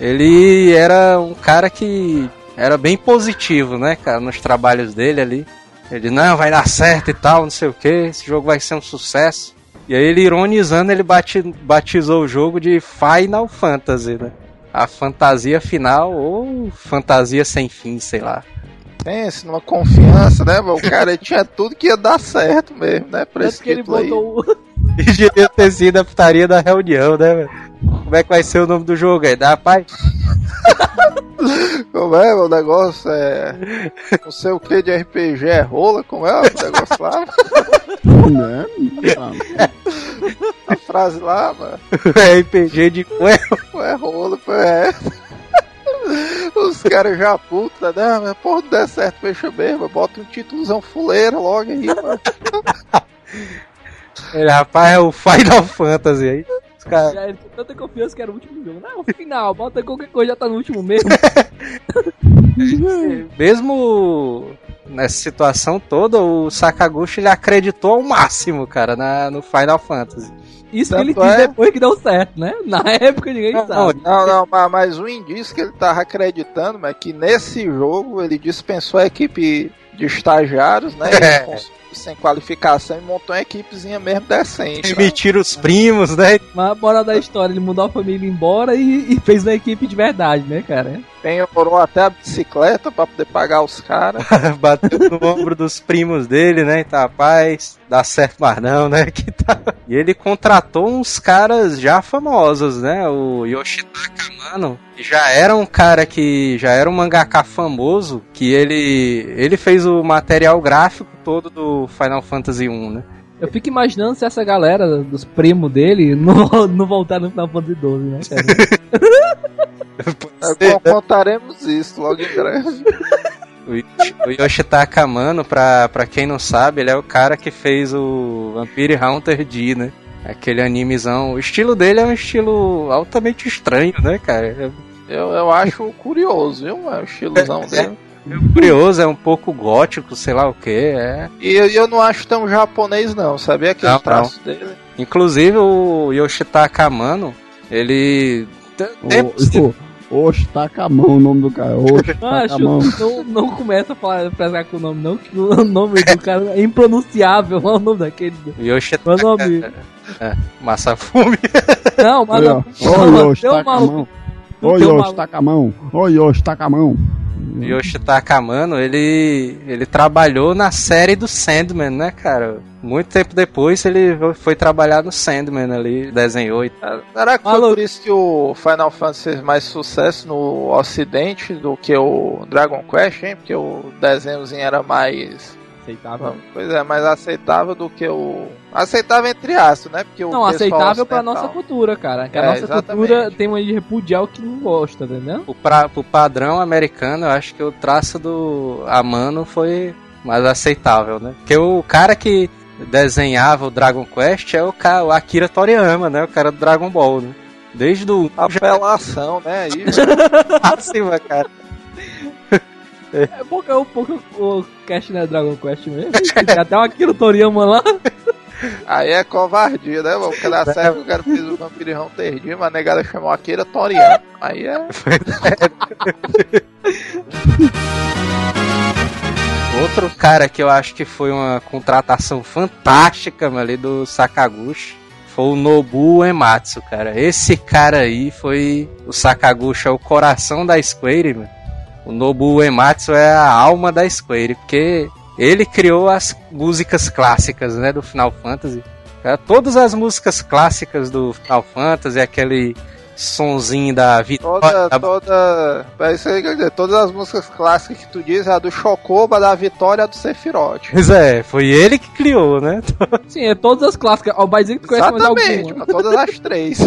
ele era um cara que era bem positivo, né, cara, nos trabalhos dele ali. Ele, não, vai dar certo e tal, não sei o que, esse jogo vai ser um sucesso. E aí ele ironizando, ele bati- batizou o jogo de Final Fantasy, né? A fantasia final ou fantasia sem fim, sei lá. Numa confiança, né? mano? O cara tinha tudo que ia dar certo mesmo, né? Pra Tanto esse que ele título aí. botou o. E devia ter sido a putaria da reunião, né, velho? Como é que vai ser o nome do jogo aí? Dá pai? Como é o negócio? É. Não sei o que de RPG é rola, como é o negócio lá? Né? A frase lá, mano. RPG de ué, é rola, pô, é. Os caras já puta, né? Mas porra, não der certo, fecha mesmo. Bota um títulozão fuleiro logo aí, mano. ele, rapaz, é o Final Fantasy aí. Os caras Já ele tinha tanta confiança que era o último jogo. Não, o final, bota qualquer coisa, já tá no último mesmo. mesmo nessa situação toda, o Sakaguchi ele acreditou ao máximo, cara, na, no Final Fantasy. Isso que ele diz é- depois que deu certo, né? Na época ninguém Não, sabe. Não, não, mas, mas o indício que ele tava acreditando é que nesse jogo ele dispensou a equipe de estagiários, né? É. Sem qualificação e montou uma equipezinha mesmo decente. né? Emitir os primos, né? Mas a moral da história, ele mudou a família embora e, e fez uma equipe de verdade, né, cara? Penhorou até a bicicleta pra poder pagar os caras. Bateu no ombro dos primos dele, né? E tá, rapaz, dá certo mais não, né? Que tá... E ele contratou uns caras já famosos, né? O Yoshitaka Mano, que já era um cara que já era um mangaka famoso, que ele ele fez o material gráfico todo do Final Fantasy 1, né? Eu fico imaginando se essa galera dos primos dele não, não voltar no Final Fantasy XII, né, cara? É, Contaremos isso logo em breve. O Yoshi- o Yoshitaka Mano, pra, pra quem não sabe, ele é o cara que fez o Vampire Hunter D, né? Aquele animezão. O estilo dele é um estilo altamente estranho, né, cara? Eu, eu acho curioso, viu? É o estilozão dele. É curioso, é um pouco gótico, sei lá o que. É. E eu, eu não acho tão japonês, não. Sabia aquele Não, traço dele? Inclusive o Yoshitaka Mano, ele. t- tempos de- Ô, Oxe, taca a mão o nome do cara. Oxe, taca a Macho, mão. não, não começa a falar, pesar com o nome, não, que o nome do cara é impronunciável. Olha o nome daquele. Yoshitaka. O nome? É, Massafume. Não, mas não. Ô, não, Yoshi, maluco, uma- Yoshi, taca a mão. Ô Yoshi, taca a mão. Yoshitaka Amano, ele, ele trabalhou na série do Sandman, né, cara? Muito tempo depois ele foi trabalhar no Sandman ali, desenhou e tal. Será que foi por isso que o Final Fantasy fez mais sucesso no ocidente do que o Dragon Quest, hein? Porque o desenhozinho era mais. Aceitável. Pois é, mais aceitável do que o. Aceitável entre aspas, né? Porque o Não, aceitável pra nossa cultura, cara. Que a É, nossa exatamente. cultura tem uma de repudiar o que não gosta, entendeu? O, pra, pro padrão americano, eu acho que o traço do Amano foi mais aceitável, né? Porque o cara que desenhava o Dragon Quest é o, ca- o Akira Toriyama, né? O cara do Dragon Ball, né? Desde o Apelação, né? Aí, acima, cara. É pouco, é um pouco o cast né, Dragon Quest mesmo. Tem até uma Akira Toriyama lá. aí é covardia, né? O cara serve que o cara fez o vampirão terdinho, mas a negada chamou Akira Toriyama. Aí é. Outro cara que eu acho que foi uma contratação fantástica mano, ali do Sakaguchi foi o Nobu Ematsu, cara. Esse cara aí foi o Sakaguchi, é o coração da Square, mano. O Nobu Ematsu é a alma da Square, porque ele criou as músicas clássicas, né, do Final Fantasy. Cara, todas as músicas clássicas do Final Fantasy, aquele sonzinho da vitória, Toda, da toda. É isso aí, quer dizer, todas as músicas clássicas que tu diz, a do Chocoba, da Vitória, a do Sephiroth. Pois é, foi ele que criou, né? Sim, é todas as clássicas. Vai dizer que tu conhece mais Exatamente, alguma. mas todas as três.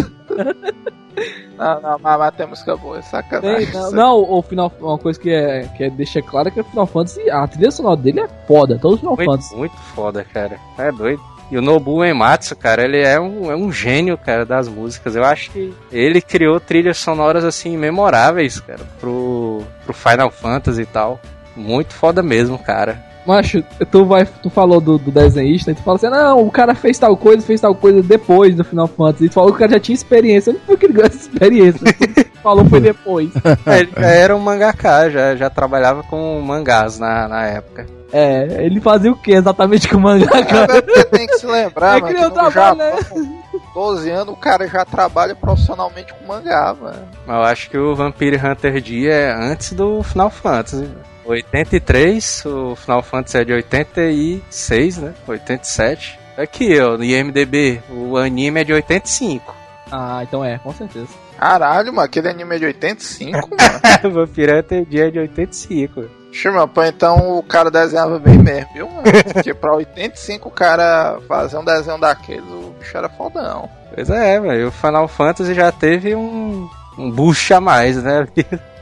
Não, não, mas, mas tem música boa, é sacanagem. Tem, não, não, o final, uma coisa que é, que é deixa claro é que o Final Fantasy, a trilha sonora dele é foda, todos os Final Muito, Fantasy. muito foda, cara. É doido. E o Nobu Ematsu, cara, ele é um, é um gênio, cara, das músicas. Eu acho que ele criou trilhas sonoras, assim, memoráveis, cara, pro, pro Final Fantasy e tal. Muito foda mesmo, cara. Macho, tu, vai, tu falou do, do desenhista e tu fala assim, não, o cara fez tal coisa, fez tal coisa depois do Final Fantasy. E tu falou que o cara já tinha experiência. Onde foi que ele ganhou essa experiência? Tudo que tu falou foi depois. É, ele já era um mangaká, já, já trabalhava com mangás na, na época. É, ele fazia o que exatamente com o mangaka? É tem que se lembrar, É mano, que que no trabalho, né? Japão, com 12 anos, o cara já trabalha profissionalmente com mangá, mano. Mas eu acho que o Vampire Hunter D é antes do Final Fantasy. 83, o Final Fantasy é de 86, né? 87. Aqui, ó, no IMDB, o anime é de 85. Ah, então é, com certeza. Caralho, mano, aquele anime é de 85, mano. Vampire Hunter D é de 85. Chama, pô, então o cara desenhava bem mesmo, viu? mano? Porque pra 85 o cara fazer um desenho daqueles, o bicho era fodão. Pois é, velho. O Final Fantasy já teve um, um boost a mais, né?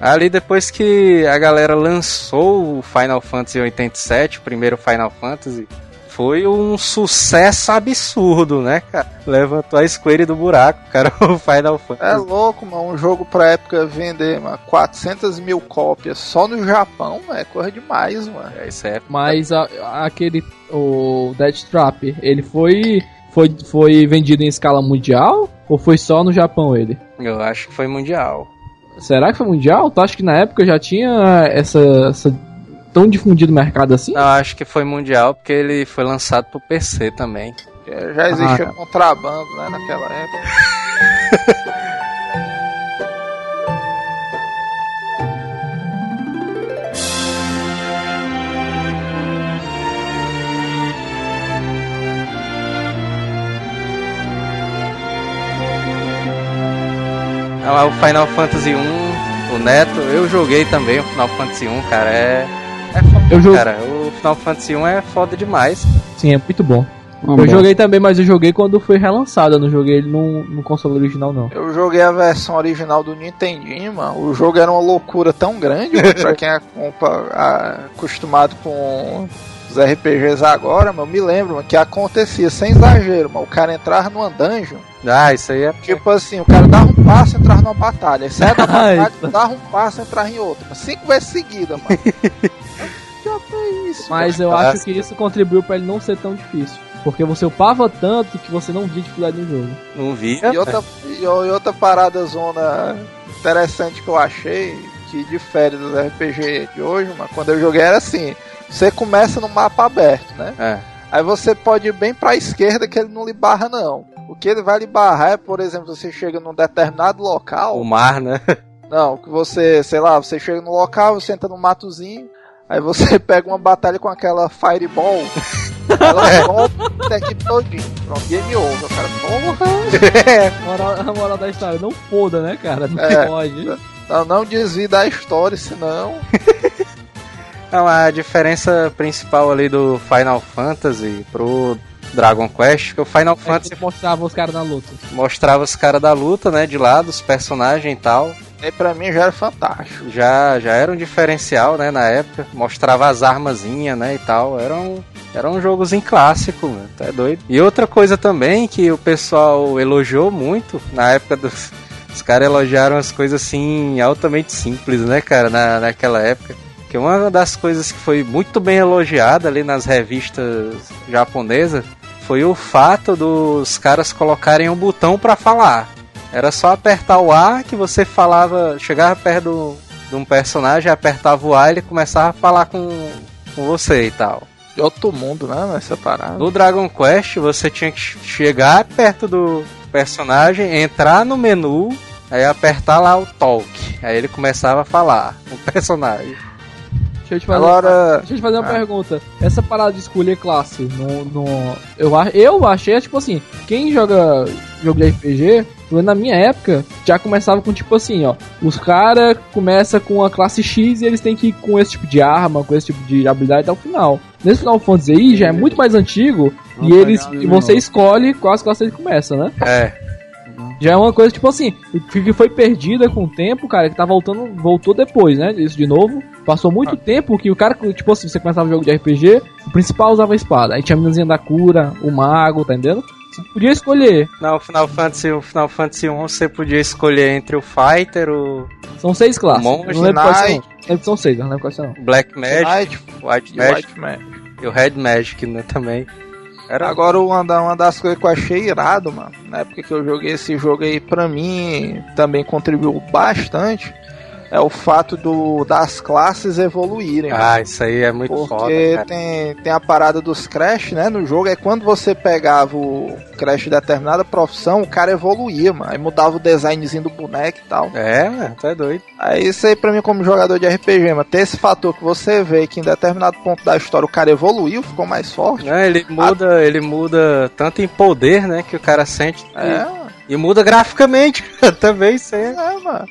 Ali, depois que a galera lançou o Final Fantasy 87, o primeiro Final Fantasy, foi um sucesso absurdo, né, cara? Levantou a Square do buraco, cara, o Final É Fantasy. louco, mano, um jogo pra época vender, mano, 400 mil cópias só no Japão, é coisa demais, mano. É, Isso é Mas a- aquele, o Death Trap, ele foi, foi, foi vendido em escala mundial? Ou foi só no Japão ele? Eu acho que foi mundial. Será que foi mundial? Tu acha que na época já tinha essa, essa tão difundido mercado assim? Eu acho que foi mundial porque ele foi lançado pro PC também. Já existia Ah. contrabando, né, naquela época. O Final Fantasy 1, o Neto, eu joguei também o Final Fantasy 1, cara, é. É foda, Eu joguei- cara. O Final Fantasy 1 é foda demais. Sim, é muito bom. Uma eu bosta. joguei também, mas eu joguei quando foi relançado. Eu não joguei ele no, no console original, não. Eu joguei a versão original do Nintendinho, mano. O jogo era uma loucura tão grande, mano, pra quem é acostumado com os RPGs agora, mano. Eu me lembro, mano, que acontecia, sem exagero, mano. O cara entrava numa dungeon, Ah, isso aí é. tipo assim, o cara dava um passo e entrava numa batalha. Aí saia da batalha, Eita. dava um passo e entrava em outra. mano. Cinco vezes seguida, mano. Já foi isso, Mas mano. eu Ah, acho que isso contribuiu pra ele não ser tão difícil. Porque você upava tanto que você não via dificuldade no jogo. Não via. E outra, e outra parada zona interessante que eu achei, que difere dos RPG de hoje, mano, quando eu joguei era assim, você começa no mapa aberto, né? É. Aí você pode ir bem pra esquerda que ele não lhe barra não. O que ele vai lhe barrar é, por exemplo, você chega num determinado local, O mar, né? Não, que você, sei lá, você chega no local, você entra no matozinho, aí você pega uma batalha com aquela Fireball, ela volta a equipe todinha. Pronto, game over, cara. Porra! Moral, a moral da história, não foda, né, cara? Não É. pode. Não, não desvie da história, senão. Não, a diferença principal ali do Final Fantasy pro Dragon Quest, que o Final É Fantasy que mostrava os caras na luta. mostrava os caras da luta, né, de lado, os personagens e tal. Aí pra mim já era fantástico. Já, já era um diferencial, né, na época. Mostrava as armazinhas, né, e tal. Era um, era um jogozinho clássico, mano. Tá doido. E outra coisa também que o pessoal elogiou muito na época dos... Os caras elogiaram as coisas assim, altamente simples, né, cara, na, naquela época. Que uma das coisas que foi muito bem elogiada ali nas revistas japonesas foi o fato dos caras colocarem um botão pra falar. Era só apertar o A que você falava, chegava perto do, de um personagem, apertava o A e ele começava a falar com, com você e tal. De outro mundo, né? Nessa parada. No Dragon Quest você tinha que chegar perto do personagem, entrar no menu, aí apertar lá o talk. Aí ele começava a falar com o personagem. Deixa eu te fazer, Agora. deixa eu te fazer uma Ah. pergunta. Essa parada de escolher classe, no, no, eu, eu achei, tipo assim, quem joga jogo de RPG, na minha época, já começava com tipo assim, ó. Os caras começam com a classe X e eles têm que ir com esse tipo de arma, com esse tipo de habilidade até o final. Nesse Final Fantasy aí já é muito mais antigo e Vamos eles pegar e você escolhe quais classes ele começa, né? É, Já é uma coisa, tipo assim, que foi perdida com o tempo, cara, que tá voltando, voltou depois, né? Isso de novo. Passou muito tempo que o cara, tipo assim, você começava o jogo de RPG, o principal usava a espada. Aí tinha a meninazinha da cura, o mago, tá entendendo? Você podia escolher. não, o Final Fantasy, o Final Fantasy 1 você podia escolher entre o Fighter, o São seis classes. Monge, não lembro quais são. Knight. Lembro que são seis, não lembro quais são. Black Magic, Knight White Magic White Man. e o Red Magic né, também. Era Agora uma, uma das coisas que eu achei irado, mano, na época que eu joguei esse jogo aí, pra mim também contribuiu bastante, é o fato do, das classes evoluírem. mano. Ah, isso aí é muito foda, Porque cara. tem, tem a parada dos Crash, né? No jogo é quando você pegava o Crash de determinada profissão, o cara evoluía, mano. Aí mudava o designzinho do boneco e tal. É, mano, tá doido. Aí isso aí pra mim como jogador de RPG, mano, ter esse fator que você vê que em determinado ponto da história o cara evoluiu, ficou mais forte. Não, ele muda, ele muda tanto em poder, né, que o cara sente. É. e muda graficamente também, isso aí. É, mano.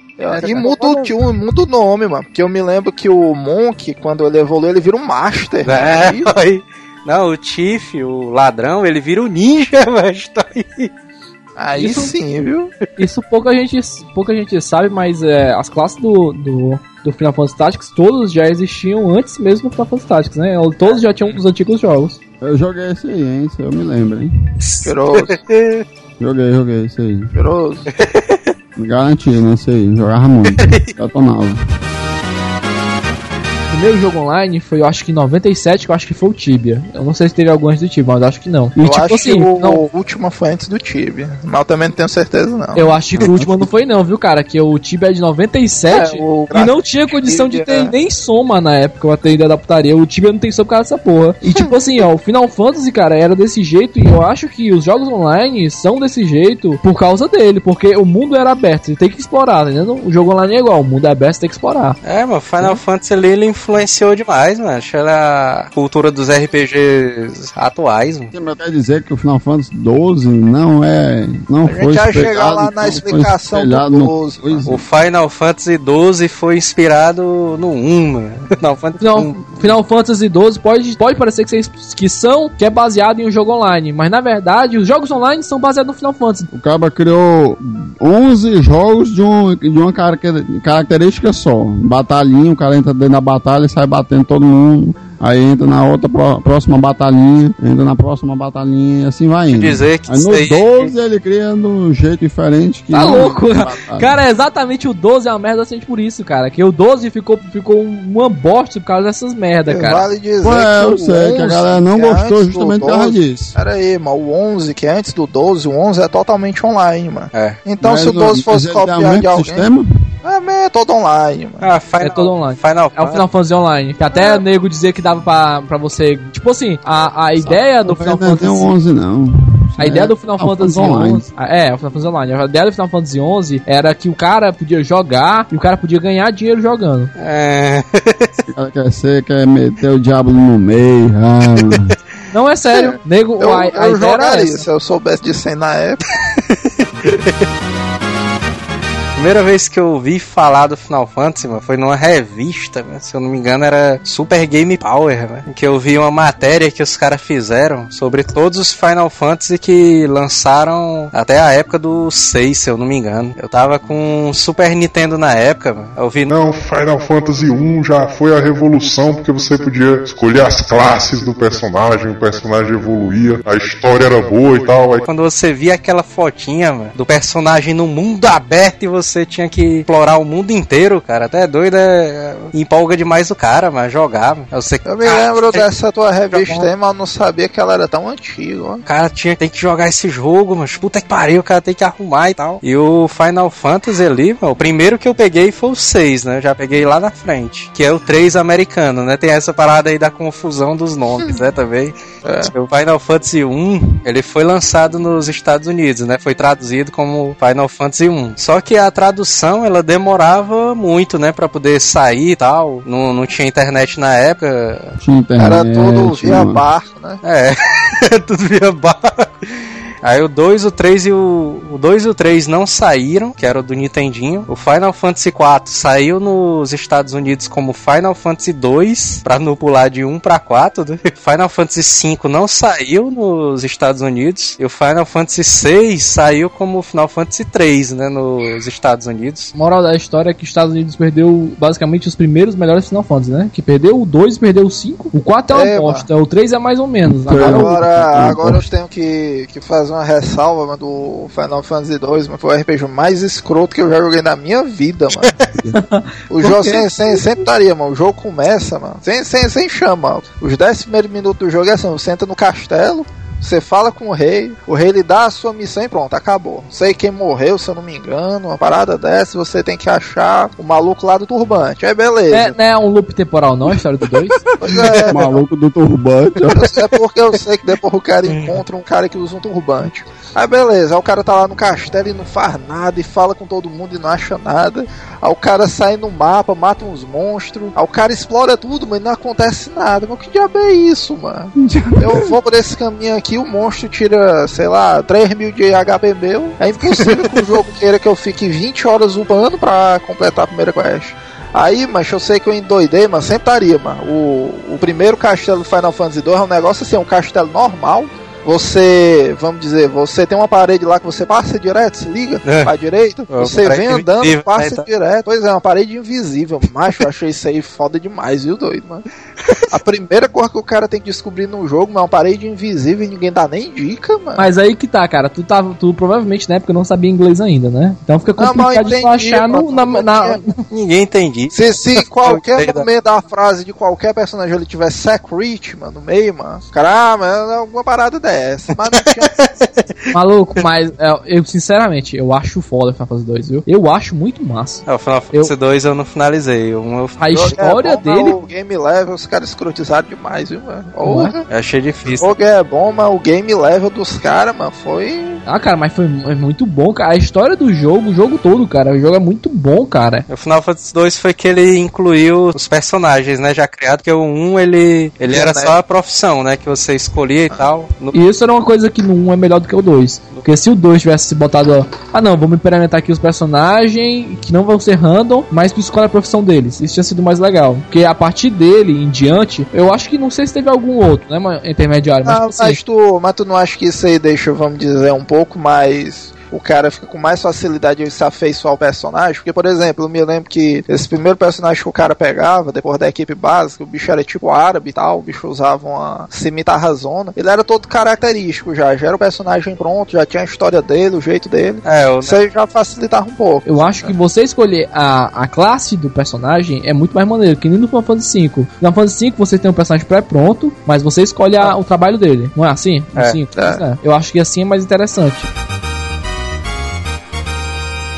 E muda o, tio, muda o nome, mano. Porque eu me lembro que o Monk, quando ele evolui, ele vira um Master. É, Isso. aí. Não, o Tiff, o ladrão, ele vira o ninja, mas tá aí. Aí Isso- sim, viu? Isso pouca gente, pouca gente sabe, mas é, as classes do, do, do Final Fantasy Tactics, todos já existiam antes mesmo do Final Fantasy Tactics, né? Todos já tinham os antigos jogos. Eu joguei esse aí, hein? Isso eu me lembro, hein? Cheiroso, Joguei, joguei esse aí. cheiroso. Garantido, né? Esse aí. Jogava muito. Detonava. O primeiro jogo online foi, eu acho que em 97, que eu acho que foi o Tibia. Eu não sei se teve algum antes do Tibia, mas eu acho que não. E Eu tipo acho assim, que o, não, o último foi antes do Tibia. Mas eu também não tenho certeza, não. eu acho que o último não foi não, viu, cara? Que o Tibia é de 97 É, o e não tinha condição de ter Tibia- nem soma na época, pra ter ideia da putaria. O Tibia não tem soma por causa dessa porra. E tipo assim, ó, o Final Fantasy, cara, era desse jeito e eu acho que os jogos online são desse jeito por causa dele, porque o mundo era aberto, você tem que explorar, tá entendendo? O jogo online é igual, o mundo é aberto, você tem que explorar. É, mano, Final Fantasy ali, ele influenciou demais, mano. Acho que era a cultura dos RPGs atuais, mano. Quer dizer que o Final Fantasy XII não é. Não A foi gente vai espelhado, chegar lá na explicação do no 12. coisa. O Final Fantasy XII foi inspirado no 1, mano. Final Fantasy Final, 1. Final Fantasy XII pode, pode parecer que, vocês, que são, que é baseado em um jogo online, mas na verdade os jogos online são baseados no Final Fantasy. O cara criou 11 jogos de, um, de uma caracter- característica só. Batalhinha, o cara entra dentro da batalha e sai batendo todo mundo. Aí entra na outra pró- próxima batalhinha, entra na próxima batalhinha e assim vai indo. Dizer que Aí no isso aí- 12 ele cria de um jeito diferente que. Tá é louco. Cara, é exatamente o 12 é uma merda assim por isso, cara. Que o 12 ficou, ficou uma bosta por causa dessas merda, cara. Vale dizer Pô, é, que eu sei que a 11, galera não é gostou justamente por causa 12, disso. Pera aí, mano, o 11, que é antes do 12, o 11 é totalmente online, mano. É. Então Mas se o 12 mas fosse o copiar de alguém... sistema? É, mas é todo online, mano. Ah, Final, É todo online. Final É o Final Fantasy Online. Que até o nego dizer que dava pra, pra você. Tipo assim, a, a ideia do Não Final Fantasy. um 11 não. A ideia do Final Final Fantasy. XI. É, o Final Fantasy Online. A ideia do Final Fantasy XI era que o cara podia jogar e o cara podia ganhar dinheiro jogando. É, O cara quer ser, quer meter o diabo no meio. Ah, Não é sério. Nego, Eu, a, a eu ideia era essa. se eu soubesse disso aí na época. primeira vez que eu ouvi falar do Final Fantasy, mano, foi numa revista, mano, se eu não me engano era Super Game Power, mano, que eu vi uma matéria que os caras fizeram sobre todos os Final Fantasy que lançaram até a época do 6, se eu não me engano. Eu tava com Super Nintendo na época, mano, eu vi Não, Final Fantasy 1 já foi a revolução porque você podia escolher as classes do personagem, o personagem evoluía, a história era boa e tal. Aí Quando você via aquela fotinha, mano, do personagem no mundo aberto e você tinha que explorar o mundo inteiro, cara, até doido, é... empolga demais o cara, mas jogar. Você, Eu me Ah, lembro é- dessa tua revista aí, mas não sabia que ela era tão antiga, ó. Cara tinha, tem que jogar esse jogo, mas puta que pariu, o cara tem que arrumar e tal. E o Final Fantasy ali, mano, o primeiro que eu peguei foi o 6, né? Eu já peguei lá na frente. Que é o 3 americano, né? Tem essa parada aí da confusão dos nomes, né? Também. O Final Fantasy 1, ele foi lançado nos Estados Unidos, né? Foi traduzido como Final Fantasy 1. Só que a tradução, ela demorava muito, né? Pra poder sair e tal. Não, não tinha internet na época. tinha internet. Era tudo via mano. barco, né? É, tudo via barco. Aí o 2, o 3 e o. O 2 e o 3 não saíram, que era o do Nintendinho. O Final Fantasy 4 saiu nos Estados Unidos como Final Fantasy 2, pra não pular de 1 pra 4. Né? Final Fantasy 5 não saiu nos Estados Unidos. E o Final Fantasy 6 saiu como Final Fantasy 3, né? Nos Estados Unidos. A moral da história é que os Estados Unidos perdeu basicamente os primeiros melhores Final Fantasy, né? Que perdeu o 2 perdeu o 5. O 4 é uma É, bosta, o 3 é mais ou menos. Agora, o- Agora, agora eu tenho que, que fazer uma ressalva mano, do Final Fantasy 2, mas foi o RPG mais escroto que eu já joguei na minha vida, mano. o jogo sem, sem, sempre estaria, mano. O jogo começa, mano. Sem, sem, sem chama. Os 10 primeiros minutos do jogo é assim: você entra no castelo. Você fala com o rei, o rei lhe dá a sua missão e pronto, acabou. Não sei quem morreu, se eu não me engano, uma parada dessa, você tem que achar o maluco lá do turbante. Aí beleza. é, não é um loop temporal, não, a história do 2? Pois é, O maluco do turbante. É porque eu sei que depois o cara encontra um cara que usa um turbante. Aí beleza, aí o cara tá lá no castelo e não faz nada, e fala com todo mundo e não acha nada. Aí o cara sai no mapa, mata uns monstros. Aí o cara explora tudo, mas não acontece nada. Mas que diabo é isso, mano? Eu vou por esse caminho aqui, o monstro tira, sei lá, 3 mil de HP meu. É impossível que o jogo queira que eu fique 20 horas upando pra completar a primeira quest. Aí, mas eu sei que eu endoidei, mas sempre estaria, mano. O, o primeiro castelo do Final Fantasy 2 é um negócio assim, é um castelo normal. Você, vamos dizer, você tem uma parede lá que você passa direto, se liga, É. pra direita, É você vem andando, invisível, passa né, então. direto. Pois é, uma parede invisível. Macho, eu achei isso aí foda demais, viu, doido, mano? A primeira coisa que o cara tem que descobrir no jogo é uma parede invisível e ninguém dá nem dica, mano. Mas aí que tá, cara. Tu, tava, tu provavelmente na época não sabia inglês ainda, né? Então fica Não, complicado eu de tu entendi, achar no, mano. na, na- Ninguém entendi. Se, se qualquer Entenda. momento da frase de qualquer personagem ele tiver secret, mano, no meio, mano, cara, ah, mas é alguma parada dessa. Mas não tinha. Maluco, mas é, eu sinceramente, eu acho foda o Final Fantasy 2, viu? Eu acho muito massa. É, o Final Fantasy 2 eu não finalizei. Um eu, A O história é bom, mas dele. O game level, os caras escrotizaram demais, viu, mano? Porra. eu achei O difícil. jogo é bom, mas o game level dos caras, mano, foi. Ah, cara, mas foi é muito bom, cara. A história do jogo, o jogo todo, cara. O jogo é muito bom, cara. O Final Fantasy 2 foi que ele incluiu os personagens, né, já criado, que o 1 ele, ele era né? só a profissão, né, que você escolhia e tal. No- E isso era uma coisa que no 1 é melhor do que o 2. Porque se o 2 tivesse botado, ó, ah não, vamos implementar aqui os personagens que não vão ser random, mas tu escolhe a profissão deles. Isso tinha sido mais legal. Porque a partir dele em diante, eu acho que não sei se teve algum outro, né, intermediário, mas, Ah, mas, tu, mas tu não acha que isso aí deixa, vamos dizer, um pouco mais. O cara fica com mais facilidade de se afeiçoar ao personagem. Porque, por exemplo, eu me lembro que esse primeiro personagem que o cara pegava, depois da equipe básica, o bicho era tipo árabe e tal, o bicho usava uma cimitarra zona. Ele era todo característico já, já era o personagem pronto, já tinha a história dele, o jeito dele. É, o, Isso aí já facilitava um pouco. Eu acho que você escolher a, a classe do personagem é muito mais maneiro, que nem no Final Fantasy V. No Final Fantasy V você tem um personagem pré-pronto, mas você escolhe a- o trabalho dele. Não é assim? É, cinco? é. Pois é. Eu acho que assim é mais interessante.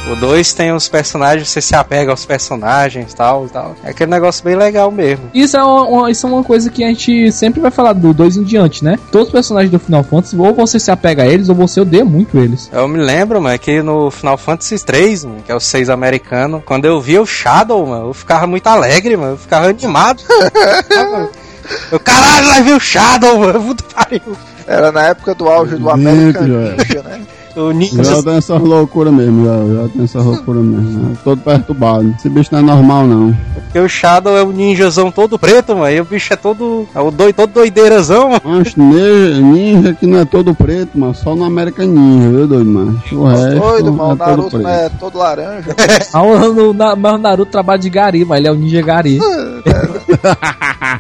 O 2 tem os personagens, você se apega aos personagens tal, tal. É aquele negócio bem legal mesmo. Isso é uma, isso é uma coisa que a gente sempre vai falar do 2 em diante, né? Todos os personagens do Final Fantasy, ou você se apega a eles, ou você odeia muito eles. Eu me lembro, mano, que no Final Fantasy 3, mano, que é o 6 americano, quando eu via o Shadow, mano, eu ficava muito alegre, mano, eu ficava animado. eu, caralho, vai ver o Shadow, mano, puta pariu. Era na época do auge do. Ninja, né? O Ninja, Já tem essas loucuras mesmo, já, já tem essas loucuras mesmo. né? Todo perturbado. Esse bicho não é normal, não. porque o Shadow é o ninjazão todo preto, mano, e o bicho é todo, é o doido, todo doideirazão, mano. Mas ninja, ninja que não é todo preto, mano. Só no American Ninja, viu, doido, mano? O resto Doido, mano. é O todo Naruto preto. não é todo laranja. Ah, o, no- na- mas o Naruto trabalha de Gari, mas ele é o Ninja Gari.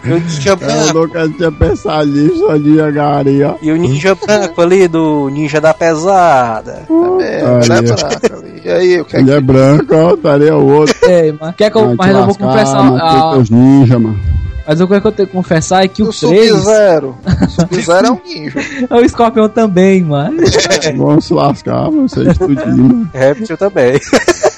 E o ninja Eu branco, nunca tinha pensado nisso, só de Gari, ó. e o ninja branco ali do ninja da pesada. É, ali. E aí, o que é Ele que é branco, ó, estaria o outro. É, mas, quer que eu, mas eu vou lascar, confessar. mano, ah, tem teus ninja, mano. mas o que eu tenho que confessar é que o o 3 Sub-Zero? O Sub-Zero é um ninja. é o Scorpion também, mano. Vamos se lascar, vocês tudinho, mano. Réptil também.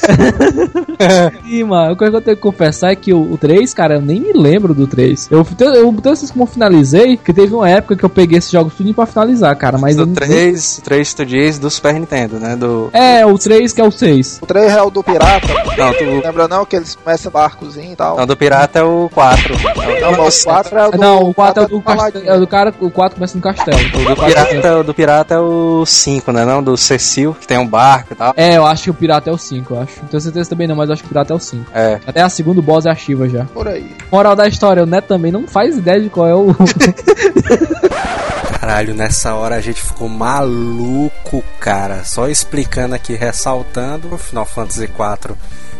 Sim, mano. O que eu tenho que confessar é que o, o 3, cara, eu nem me lembro do 3. Eu, eu, eu tanto assim como eu finalizei, que teve uma época que eu peguei esses jogos tudo pra finalizar, cara. Mas eu o não- 3, o 3 tu diz do Super Nintendo, né? Do. É, o 3 que é o 6. O 3 é o do pirata. Não, tu, Lembra não que eles começam barcozinho e tal? não, do pirata é o 4. Não, o 4 é o do. não, o 4 é o do castelo. É do cara, o 4 começa no castelo. O do pirata, o do pirata é o 5, né? Não, do Cecil, que tem um barco e tal. É, eu acho que o pirata é o 5, eu acho. Não tenho certeza também não, mas acho que o pirata é o 5. É. Até a segunda boss é a Shiva já. Por aí. Moral da história, o Neto também não faz ideia de qual é o. Caralho, nessa hora a gente ficou maluco, cara. Só explicando aqui, ressaltando, o Final Fantasy IV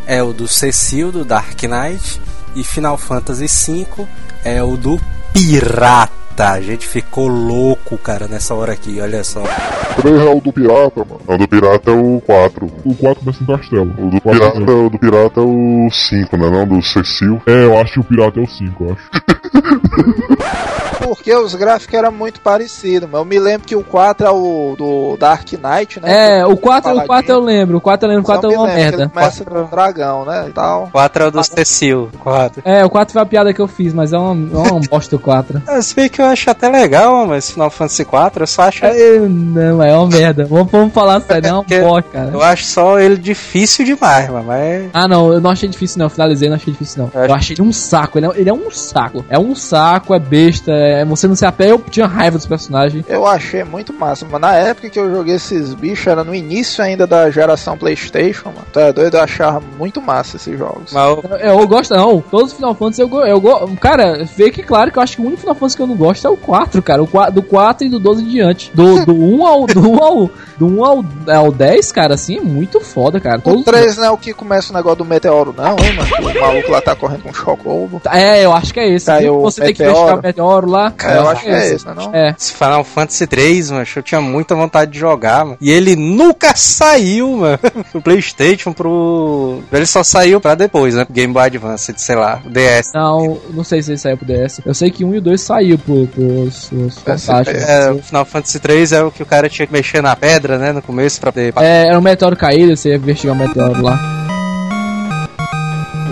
é o do Cecil, do Dark Knight, e Final Fantasy V é o do Pirata. A gente ficou louco, cara, nessa hora aqui, olha só. 3 é o do pirata, mano. O do pirata é o 4. O 4 começa no castelo. O do pirata, mesmo. o do pirata é o 5, né? Não, do Cecil. É, eu acho que o pirata é o 5, eu acho. Porque os gráficos eram muito parecidos, mas eu me lembro que o 4 é o do Dark Knight, né? É, o 4, o Paladino. 4 eu lembro. O 4 eu lembro, o Só 4 é uma lembro que merda. Ele começa com um dragão, né? E tal. 4 é o do Cecil, 4. É, o 4 foi a piada que eu fiz, mas é uma, é uma bosta o 4. Ah, Se bem que eu acho até legal, mas Final Fantasy 4 eu só acho. É, Não, é uma merda. Vamos, vamos falar sério, é uma Porque- bosta, cara. Eu acho só ele difícil demais, mano. Mas. Ah, não, eu não achei difícil, não. Eu finalizei, não achei difícil, não. Eu Eu achei ele um saco. Ele é, ele é um saco. É um saco, é besta. É, você não se apega. Eu tinha raiva dos personagens. Eu achei muito massa, mas na época que eu joguei esses bichos, era no início ainda da geração Playstation, mano. Tu é doido, eu achava muito massa esses jogos. Mas eu- Eu, eu gosto, não. Todos os Final Fantasy eu gosto. Eu go... Cara, vê que claro que eu acho que o único Final Fantasy que eu não gosto é o 4, cara. O 4, do 4 e do 12 em diante. Do, do 1 ao. Do 1 ao. Do 1 ao, ao 10, cara, assim, é muito foda, cara. O Todos- 3 não é o que começa o negócio do meteoro, não, hein, mano? O maluco lá tá correndo com um chocobo. É, eu acho que é esse. O Você tem que meteoro. fechar o meteoro lá. É, eu acho que é esse, né, não? É. Esse Final Fantasy 3, mano, eu tinha muita vontade de jogar, mano. E ele nunca saiu, mano, pro Playstation, pro... Ele só saiu pra depois, né? Game Boy Advance, sei lá, DS. Não, não sei se ele saiu pro DS. Eu sei que um e o 2 saiu pro, pros, pros fantásticos. É, o Final Fantasy 3 é o que o cara tinha que mexer na pedra, né, no começo pra poder... É, era um meteoro caído, você ia investigar o meteoro lá.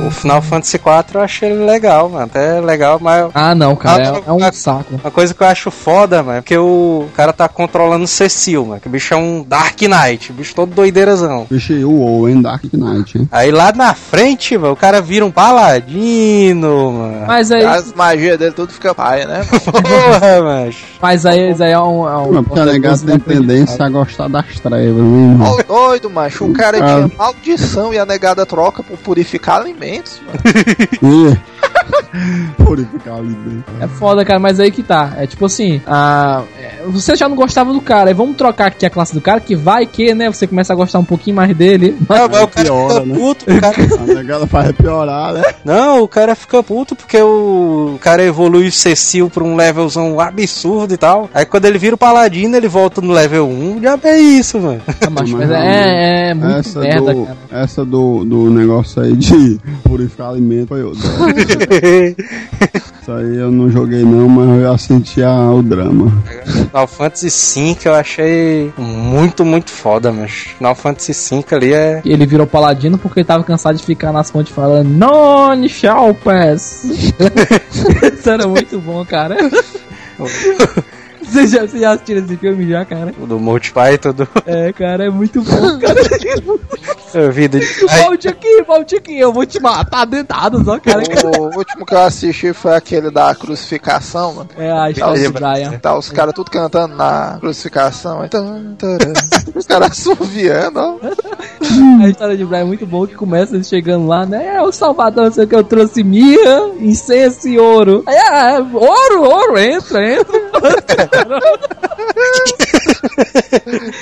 O Final Fantasy 4 eu achei ele legal, mano, até legal, mas... Ah, não, cara, Ah, é, é um saco. Uma coisa que eu acho foda, mano, é porque o cara tá controlando o Cecil, mano, que o bicho é um Dark Knight, o bicho todo doideirazão. Bicho, o Owen Dark Knight, hein? Aí lá na frente, mano, o cara vira um paladino, mano. Mas aí, As magias dele tudo fica paia, né? Porra, mas. mas aí, isso aí é um. É um Não, porque a negada tem tendência a gostar das trevas, né, irmão? Ô, doido, macho. O cara Ah. tinha maldição e a negada troca por purificar alimentos, mano. Purificar. É foda, cara, mas aí que tá. É tipo assim, a... é, você já não gostava do cara, aí vamos trocar aqui a classe do cara, que vai que, né? Você começa a gostar um pouquinho mais dele. Não, mas o cara piora, fica né? puto, o cara... A negada faz piorar, né? Não, o cara fica puto porque o cara evolui o Cecil pra um levelzão absurdo e tal. Aí quando ele vira o paladino, ele volta no level 1. Já é isso, mano. Ah, macho, mas é, é muito Essa, merda, do, cara. essa do, do negócio aí de purificar alimento foi eu. Isso aí eu não joguei não, mas eu já senti a- o drama. Final Fantasy V eu achei muito, muito foda, mas Final Fantasy V ali é. Ele virou paladino porque ele tava cansado de ficar nas fontes falando None shall pass. Isso era muito bom, cara. Você já, você já assistiu esse filme já, cara? o do Multi Python, do É, cara, é muito bom, cara. vida de. volte aqui, volte aqui, eu vou te matar dentados, ó, cara. O último que eu assisti foi aquele da crucificação, mano. É a história do Brian. Tá os caras tudo cantando na crucificação. Então, os caras assoviando, ó. A história de Brian é muito boa, que começa ele chegando lá, né? É o Salvador, não sei o que, eu trouxe mirra, incenso e ouro. Aí, ah, ouro, ouro, entra, entra.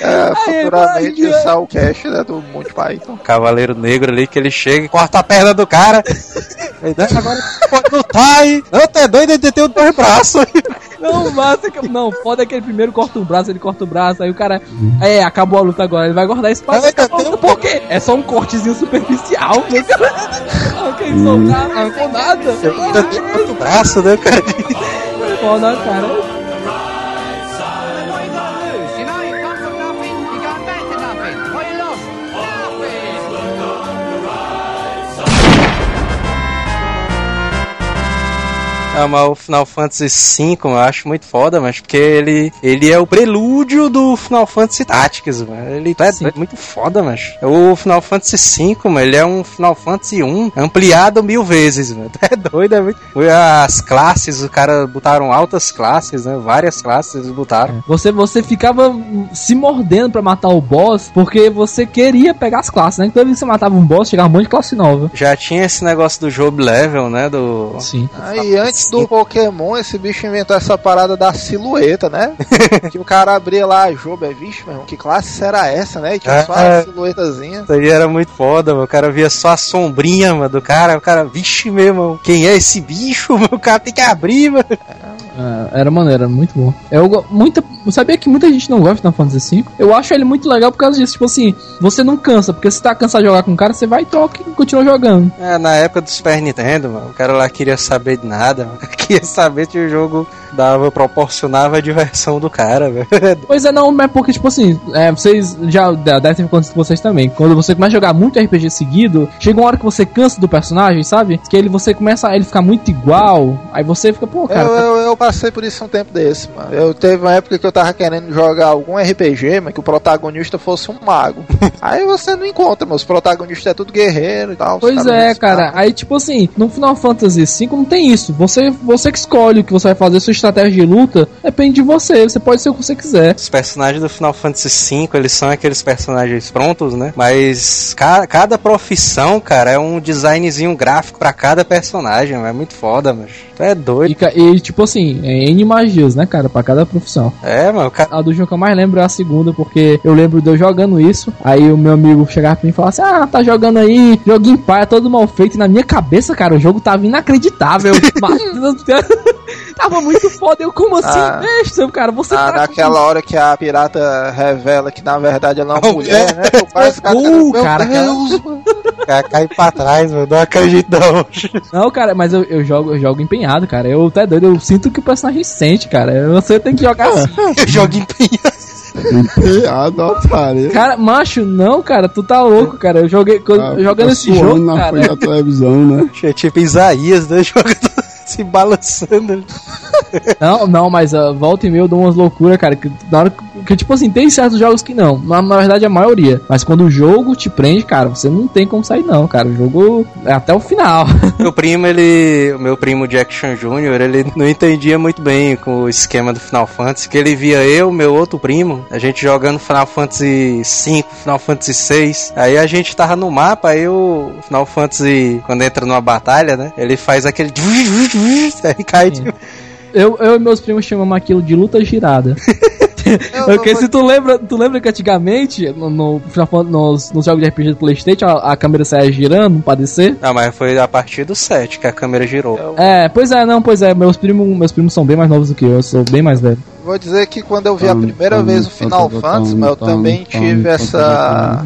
É, futuramente esse é o cash, né, do Monty Python. Cavaleiro Negro ali que ele chega e corta a perna do cara. Aí, né, Agora pode lutar aí. Não, tá doido, ele tem dois braços. Não, massa, que- não, foda é que ele primeiro corta um braço, ele corta o braço, aí o cara, é, acabou a luta agora, ele vai guardar a tem luta, por quê? É só um cortezinho superficial, né, cara? Não, quem não arrancou nada. Ainda tem outro braço, né, cara? Foda, cara. Ah, mas o Final Fantasy V eu acho muito foda, mas porque ele, ele é o prelúdio do Final Fantasy Tactics, mano. Ele é Sim. muito foda, mas o Final Fantasy V, mano, ele é um Final Fantasy 1 ampliado mil vezes, mano. É doido, é muito. As classes, o cara botaram altas classes, né? Várias classes eles botaram. Você, você ficava se mordendo pra matar o boss, porque você queria pegar as classes, né? Toda vez que você matava um boss, chegava um monte de classe nova. Já tinha esse negócio do job level, né? Do. Sim. Aí antes do Pokémon, esse bicho inventou essa parada da silhueta, né? que o cara abria lá a jogo, é vixe, meu irmão, que classe será essa, né? E tinha só É. a silhuetazinha. Isso aí era muito foda, mano. O cara via só a sombrinha, mano, do cara. O cara, vixe mesmo, quem é esse bicho? mano? O cara tem que abrir, mano. É, era maneiro, era muito bom. Eu muita, eu sabia que muita gente não gosta de Final Fantasy V. Eu acho ele muito legal por causa disso. Tipo assim, você não cansa, porque se tá cansado de jogar com o cara, você vai e troca e continua jogando. É, na época do Super Nintendo, mano, o cara lá queria saber de nada, mano. Queria saber se o jogo dava, proporcionava a diversão do cara, velho. Pois é, não, mas porque, tipo assim, é, vocês já devem ter acontecido com vocês também. Quando você começa a jogar muito RPG seguido, chega uma hora que você cansa do personagem, sabe? Que ele você começa a ele ficar muito igual. Aí você fica, pô, cara. eu, eu, eu passei por isso um tempo desse, mano. Eu teve uma época que eu tava querendo jogar algum RPG, mas que o protagonista fosse um mago. Aí você não encontra, mas os protagonistas é tudo guerreiro e tal. Pois é, cara. Aí, tipo assim, no Final Fantasy V não tem isso. Você, você que escolhe o que você vai fazer, sua estratégia de luta, depende de você. Você pode ser o que você quiser. Os personagens do Final Fantasy V, eles são aqueles personagens prontos, né? Mas ca- cada profissão, cara, é um designzinho gráfico pra cada personagem, é muito foda, mas tu é doido. E, ca- e, tipo assim, é N magias, né, cara, pra cada profissão. É, mano, cara A do jogo que eu mais lembro é a segunda, porque eu lembro de eu jogando isso. Aí o meu amigo chegava pra mim e falava assim: Ah, tá jogando aí, joguinho pai, todo mal feito. E na minha cabeça, cara, o jogo tava inacreditável. Mas, tava muito foda. Eu, como assim, Ah. besta, cara? Você Ah, tá naquela hora que a pirata revela que na verdade ela é uma mulher, né? Eu quase Uh, meu cara, Deus, o cara cai pra trás, mano. Não acredito não. Não, cara, mas eu, eu jogo, eu jogo empenhado, cara. Eu até doido, eu sinto que o personagem sente, cara. Você tem que jogar assim. Eu jogo empenhado. Empenhado, otário. Cara, macho, não, cara, tu tá louco, cara. Eu joguei. quando- Ah, jogando esse jogo, na frente cara. da televisão, né? É tipo Isaías, né? Jogando se balançando. Não, não, mas uh, volta e meia eu dou umas loucuras, cara. Que, na hora que, que, tipo assim, tem certos jogos que não. Na, na verdade, a maioria. Mas quando o jogo te prende, cara, você não tem como sair, não, cara. O jogo é até o final. Meu primo, ele. O meu primo Jackson Jr., ele não entendia muito bem com o esquema do Final Fantasy, que ele via eu, meu outro primo, a gente jogando Final Fantasy V, Final Fantasy VI. Aí a gente tava no mapa, aí o Final Fantasy, quando entra numa batalha, né? Ele faz aquele. Aí cai de. Eu, eu e meus primos chamamos aquilo de luta girada. Eu- Porque eu- se tu lembra, tu lembra que antigamente, no, no, nos, nos jogos de RPG do Playstation, a, a câmera saia girando pra descer? Não, mas foi a partir do 7 que a câmera girou. eu É, pois é, não, pois é, meus primos, meus primos são bem mais novos do que eu, eu sou bem mais velho. vou dizer que quando eu vi a primeira vez o Final Fantasy, mas eu tam, também tam, tive essa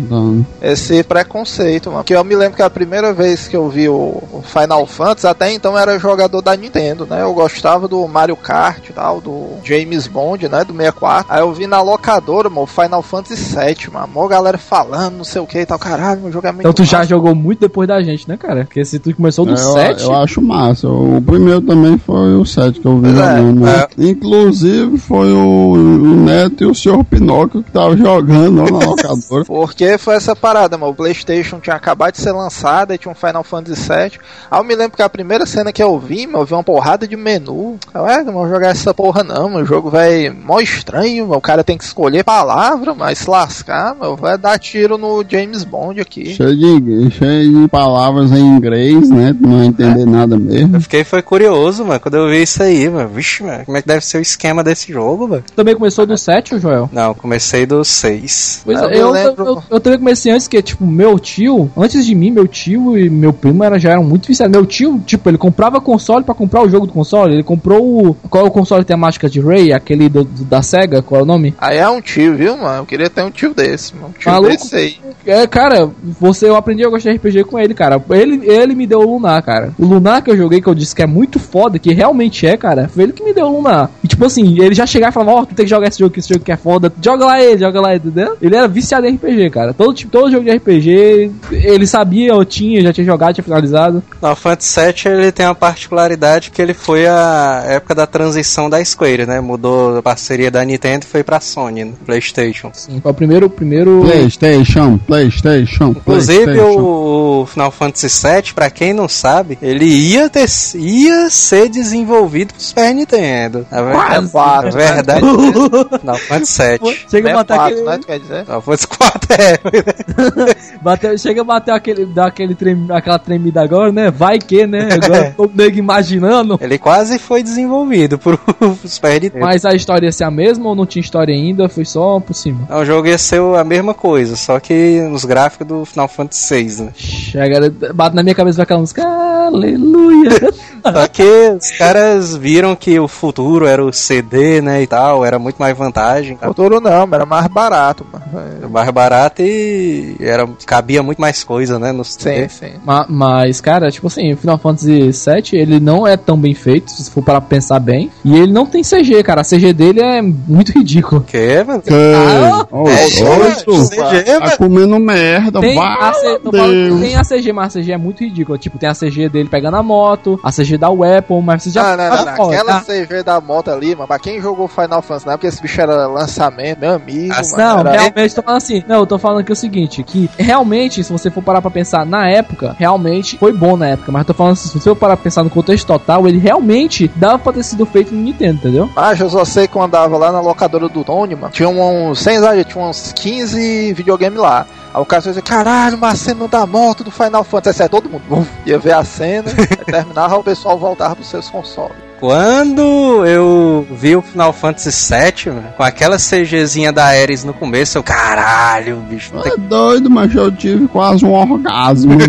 esse preconceito, mano. Porque eu me lembro que a primeira vez que eu vi o o Final Fantasy, até então era jogador da Nintendo, né? Eu gostava do Mario Kart e tal, do James Bond, né? Do 64. Aí eu vi na locadora, mano, o Final Fantasy VII, mano. Mó galera falando, não sei o que e tal. Caralho, meu jogo é muito Então tu já massa. jogou muito depois da gente, né, cara? Porque se tu começou do É, eu, 7, eu acho massa. O primeiro também foi o 7 que eu vi é, jogando. né? Inclusive foi o, o Neto e o Sr. Pinóquio que tava jogando lá na locadora. Porque foi essa parada, mano. O PlayStation tinha acabado de ser lançado, aí tinha um Final Fantasy VII. Aí eu me lembro que a primeira cena que eu vi, mano, eu vi uma porrada de menu. Eu, é, não vou jogar essa porra não, mano. O jogo vai mó estranho, O cara tem que escolher palavra, mas se lascar, mano, vai dar tiro no James Bond aqui. cheio, de, cheio de palavras em inglês, né? Não vai entender nada mesmo. Eu fiquei foi curioso, mano, quando eu vi isso aí, mano. Vixe, mano, como é que deve ser o esquema desse jogo, mano? também começou do 7, Joel? Não, eu comecei do 6. Pois Ah, é, eu eu, lembro- eu, eu também comecei antes, que, tipo, meu tio, antes de mim, meu tio e meu primo era, já eram muito viciados. Meu tio, tipo, ele comprava console pra comprar o jogo do console. Ele comprou o. Qual é o console temática de Ray? Aquele do- do- da SEGA, qual é o nome? Aí é um tio, viu, mano? Eu queria ter um tio desse, mano. Um tio Maluco? desse aí. É, cara, você, eu aprendi a gostar de RPG com ele, cara. Ele, ele me deu o Lunar, cara. O Lunar que eu joguei, que eu disse que é muito foda, que realmente é, cara, foi ele que me deu o Lunar. E tipo assim, ele já chegava e falava, ó, tu tem que jogar esse jogo, que esse jogo que é foda. Joga lá ele, joga lá ele, entendeu? Ele era viciado em RPG, cara. Todo, tipo, todo jogo de RPG, ele sabia, eu tinha, já tinha jogado, tinha finalizado. No Fantasy VII ele tem uma particularidade que ele foi a época da transição da Square, né? Mudou a parceria da Nintendo foi pra Sony, no Playstation. Sim, foi o primeiro, o primeiro... Playstation, Playstation, Inclusive Playstation. o, Final Fantasy VII, pra quem não sabe, ele ia ter, ia ser desenvolvido pro Super Nintendo. A verdade, Quase. a verdade é Final Fantasy VII. Chega a bater 64, aquele... né? Tu quer dizer? Final Fantasy 4 é. Bateu, chega a bater aquele, dar aquele trem, aquela tremida agora, né? Vai que, né? Agora tô nego imaginando. Ele quase foi desenvolvido pro Super Nintendo. Mas a história ia ser a mesma ou não tinha história ainda? Foi só por cima. O jogo ia ser a mesma coisa, só que nos gráficos do Final Fantasy VI, né? Chega, bate na minha cabeça aquela música, aleluia. Só que os caras viram que o futuro era o CD, né, e tal, era muito mais vantagem. Futuro não, mas era mais barato, mano. Era mais barato e era, cabia muito mais coisa, né, no Sim, CD. sim. Ma- mas, cara, tipo assim, o Final Fantasy VII, ele não é tão bem feito, se for para pensar bem. E ele não tem CG, cara. A CG dele é muito ridículo. O quê, mano? Que? Ah, é, Tá comendo merda, Tem a, C- que tem a CG, mas a CG é muito ridícula. Tipo, tem a CG dele pegando a moto, a CG da Weapon, mas você já. Ah, não, não, não. Ó, Aquela tá? CG da moto ali, mano, pra quem jogou Final Fantasy, não é porque esse bicho era lançamento, meu amigo, Ah, mano. Não, era- realmente tô falando assim. Não, eu tô falando aqui o seguinte, que realmente, se você for parar pra pensar na época, realmente foi bom na época, mas eu tô falando assim, se você for parar pra pensar no contexto total, ele realmente dava pra ter sido feito no Nintendo, entendeu? Mas eu só sei que eu andava lá na locadora do Tony, mano. Tinha uns, sem exagero, tinha uns 15 videogames lá. Aí o cara dizia, caralho, uma cena da moto do Final Fantasy. Aí todo mundo bum, ia ver a cena, terminava, o pessoal voltava pros seus consoles. Quando eu vi o Final Fantasy VII, mano, com aquela CGzinha da Ares no começo, eu, caralho, bicho, não tem É doido, mas eu tive quase um orgasmo.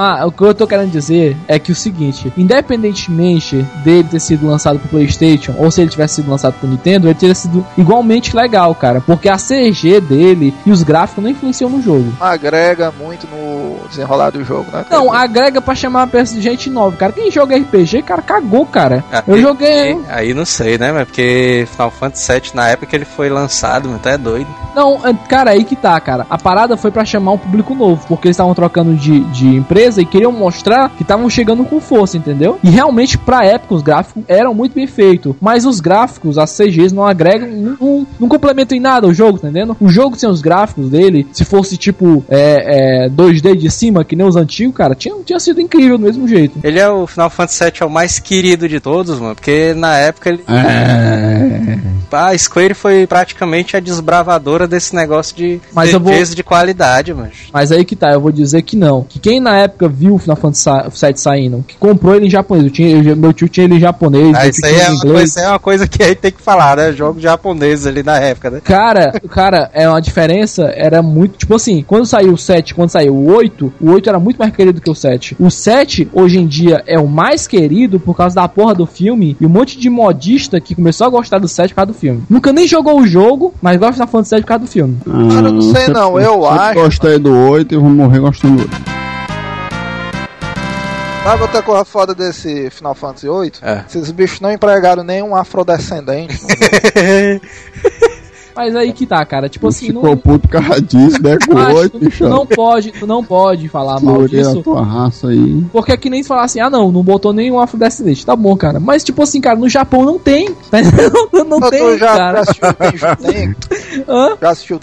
Ah, o que eu tô querendo dizer é que o seguinte, independentemente dele ter sido lançado pro Playstation, ou se ele tivesse sido lançado pro Nintendo, ele teria sido igualmente legal, cara, porque a CG dele e os gráficos não influenciam no jogo. Agrega muito no desenrolar do jogo, né? Não, agrega pra chamar a peça de gente nova, cara. Quem joga RPG, cara, cagou, cara. Ah, Eu e- joguei. Aí não sei, né? Mas porque Final Fantasy VII, na época que ele foi lançado, tá é doido. Não, é, cara, aí que tá, cara. A parada foi pra chamar um público novo, porque eles estavam trocando de, de empresa e queriam mostrar que estavam chegando com força, entendeu? E realmente, pra época, os gráficos eram muito bem feitos. Mas os gráficos, as CGs, não agregam, não, não, não complementam em nada o jogo, tá entendendo? O jogo sem os gráficos dele, se fosse tipo é, é, 2D de cima, que nem os antigos, cara, tinha, tinha sido incrível do mesmo jeito. Ele é o Final Fantasy VII é o mais querido de todos, mano, porque na época ele É. A Square foi praticamente a desbravadora desse negócio de Mas eu vou- de qualidade, mas. Mas aí que tá, eu vou dizer que não. Que quem na época viu o Final Fantasy VII saindo, que comprou ele em japonês, eu tinha, eu- meu tio tinha ele em japonês, Ah, isso aí é inglês. coisa, isso é uma coisa que aí tem que falar, né? Jogos japoneses ali na época, né? Cara, cara, é uma diferença, era muito, tipo assim, quando saiu o 7, quando saiu o 8, o 8 era muito mais querido que o 7. O 7, hoje em dia, é o mais querido por causa da porra do filme e um monte de modista que começou a gostar do 7 por causa do filme. Nunca nem jogou o jogo, mas gosta de Final Fantasy 7 por causa do filme. Cara, eu não sei não, eu sempre acho- gostei do 8 e vou morrer gostando do 8. Sabe outra coisa foda desse Final Fantasy VIII? É. Esses bichos não empregaram nenhum afrodescendente. Mas aí que tá, cara, tipo assim, não, Ficou puto por causa disso, né? Com 8, tu, tu não pode, tu não pode falar mal Furei a disso. tua raça aí. Porque é que nem se falar assim, ah não, não botou nenhum afrodescendente. Tá bom, cara. Mas tipo assim, cara, no Japão não tem. Tá não não Tu tem, já, já cara. assistiu Tenjutengo? Hã? Já assistiu?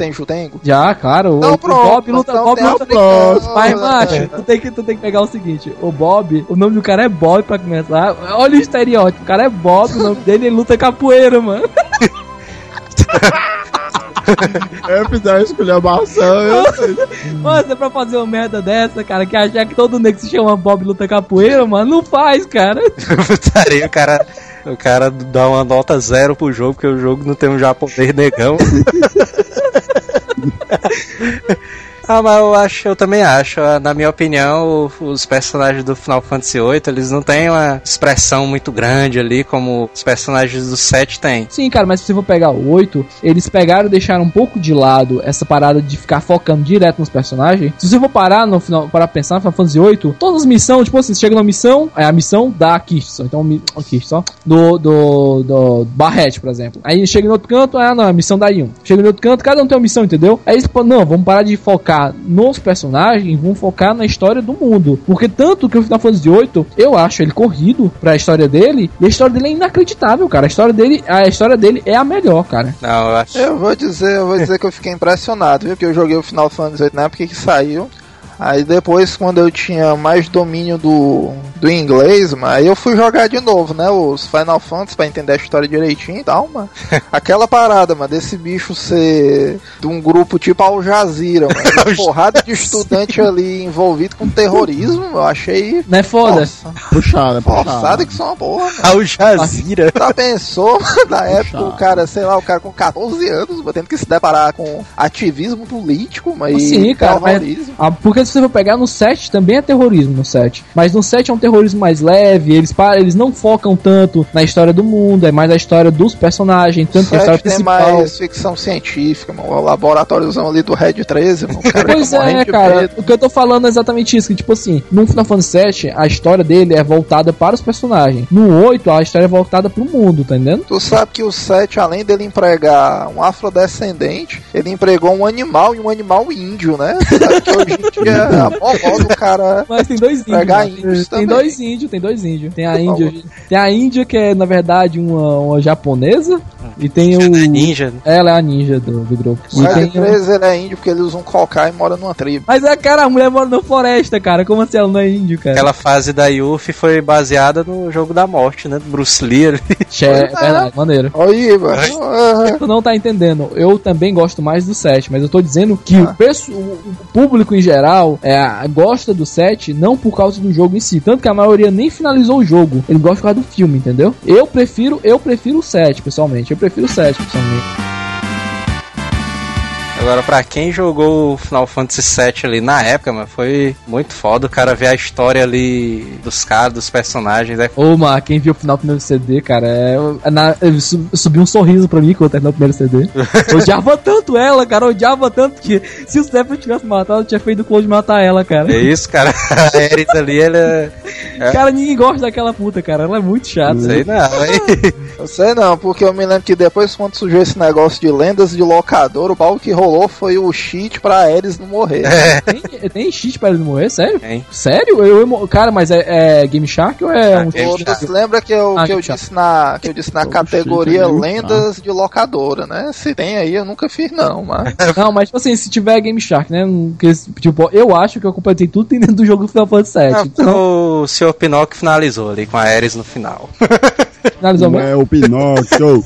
Já, cara, o, Então o pronto, Bob luta, então Bob luta africano. Mas, macho, tu tem, que, tu tem que pegar o seguinte: o Bob, o nome do cara é Bob pra começar. Olha o estereótipo: o cara é Bob, o nome dele ele luta capoeira, mano. É, fizeram eu sei. Mano, é pra fazer uma merda dessa, cara, que achar que todo nego que se chama Bob luta capoeira, mano, não faz, cara. Putaria, o cara. O cara dá uma nota zero pro jogo, porque o jogo não tem um japonês negão. Ah, mas eu acho, eu também acho. ah, Na minha opinião, os personagens do Final Fantasy VIII, eles não têm uma expressão muito grande ali, como os personagens do 7 têm. Sim, cara, mas se você for pegar o 8, eles pegaram e deixaram um pouco de lado essa parada de ficar focando direto nos personagens. Se você for parar no final, para pensar no Final Fantasy 8, todas as missões, tipo assim, você chega numa missão, é a missão da Kish, então Kish, só, do, do, do Barret, por exemplo. Aí chega em outro canto, ah, não, é a missão da Yun. Chega em outro canto, cada um tem uma missão, entendeu? Aí eles, não, vamos parar de focar nos personagens, vamos focar na história do mundo. Porque tanto que o Final Fantasy 8, eu acho ele corrido pra história dele, e a história dele é inacreditável, cara. A história dele, a história dele é a melhor, cara. Não, eu acho. Eu vou dizer, eu vou dizer que eu fiquei impressionado, viu? Porque eu joguei o Final Fantasy VIII na época que saiu. Aí depois, quando eu tinha mais domínio do, do inglês, mano, aí eu fui jogar de novo, né? Os Final Fantasy pra entender a história direitinho e tal, mano. Aquela parada, mano, desse bicho ser de um grupo tipo Al Jazeera, mano. Uma porrada de estudante ali envolvido com terrorismo, eu achei. Não é foda? Nossa, Puxada, puxada. forçado que são uma porra, mano. Al Jazeera. Já pensou, na época, Puxado. o cara, sei lá, o cara com 14 anos, tendo que se deparar com ativismo político, mas Sim, cara, mas- terrorismo. Se você for pegar no 7, também é terrorismo no 7. Mas no 7 é um terrorismo mais leve, eles, pa- eles não focam tanto na história do mundo, é mais a história dos personagens, tanto que a história Sete tem principal. mais ficção científica, mano. O laboratóriozão ali do Red 13, mano. Cara Pois é, cara. O que eu tô falando é exatamente isso. Que, tipo assim, no Final Fantasy VII, a história dele é voltada para os personagens. No 8, a história é voltada pro mundo, tá entendendo? Tu sabe que o 7, além dele empregar um afrodescendente, ele empregou um animal e um animal índio, né? Sabe que hoje em dia a mó do cara. Mas tem dois índios. Tem dois índios, tem dois índios. Tem a Índia. Tem a Índia, que é, na verdade, uma, uma japonesa. E tem o. Ninja. Ela é a ninja do, do grupo. O E Red tem o- 13 ele é índio porque ele usa um cocá e mora numa tribo. Mas é, cara, a mulher mora na floresta, cara. Como assim ela não é índio, cara? Aquela fase da Yuffie foi baseada no jogo da morte, né? Do Bruce Lee ali. Che- é verdade, maneiro. Aí, mano. Tu não tá entendendo. Eu também gosto mais do 7, mas eu tô dizendo que Ah. o, pesso- o- o público em geral é, gosta do 7 não por causa do jogo em si. Tanto que a maioria nem finalizou o jogo. Ele gosta por causa do filme, entendeu? Eu prefiro, eu prefiro o 7, pessoalmente. Eu prefiro o 7, pessoalmente. Agora, pra quem jogou o Final Fantasy VII ali na época, mano, foi muito foda o cara ver a história ali dos caras, dos personagens. É Ô, Mar, quem viu o final do primeiro CD, cara, é, é na, su- subiu um sorriso pra mim quando eu terminou o primeiro CD. Eu odiava tanto ela, cara, eu odiava tanto que se o Sephiroth tivesse matado, eu tinha feito o Cloud matar ela, cara. É isso, cara. A Ares ali, ele é. é- Cara, ninguém gosta daquela puta, cara. Ela é muito chata. Sei não, hein? Eu sei não, porque eu me lembro que depois quando surgiu esse negócio de lendas de locador, o pau que rolou foi o cheat pra Ares não morrer. Tem, tem cheat pra ele não morrer? Sério? Tem. Sério? Eu, eu- cara, mas é, é Game Shark ou é um. Ô, Shark. Você lembra que eu, Ah, que eu disse na, que eu disse na categoria cheat é meio lendas de locadora, né? Se tem aí, eu nunca fiz não, mas... Não, mas tipo assim, se tiver Game Shark, né? Que, tipo, eu acho que eu completei tudo dentro do jogo do Final Fantasy VII. Ah, Então, o Sr. Pinocchio finalizou ali com a Ares no final. Finalizou Não mesmo. é o Pinóquio.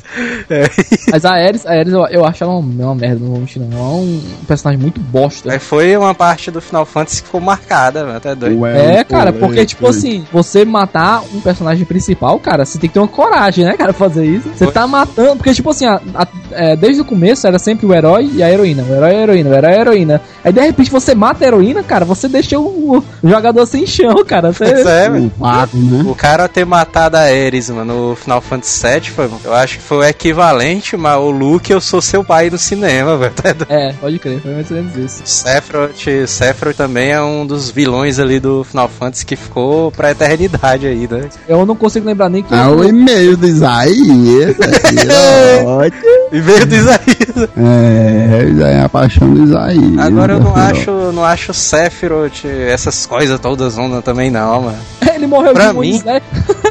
Mas a Ares, a Ares eu, eu acho ela uma, uma merda, não vou mentir não. É um personagem muito bosta. Aí foi uma parte do Final Fantasy que ficou marcada, velho, até doido. É, cara, porque, tipo assim, você matar um personagem principal, cara, você tem que ter uma coragem, né, cara, fazer isso. Você tá matando, porque, tipo assim, a- a- é, desde o começo era sempre o herói e a heroína, o herói e a heroína, o herói e a heroína. Aí, de repente, você mata a heroína, cara, você deixa o, o jogador sem chão, cara. Você, é, velho. O né? O cara ter matado a Ares, mano, no Final Fantasy VII, foi, eu acho que foi o equivalente, mas o Luke, eu sou seu pai no cinema, velho. É, pode crer, foi mais ou menos isso. Sephiroth, Sephiroth também é um dos vilões ali do Final Fantasy que ficou pra eternidade aí, né? Eu não consigo lembrar nem que. É o e-mail do Isaías. é. E veio do Isaías. É, Isaías é a paixão do Isaías. Agora eu não acho, não acho Sephiroth, essas coisas todas onda também não, mano. Ele morreu Pra de muitos, mim- né?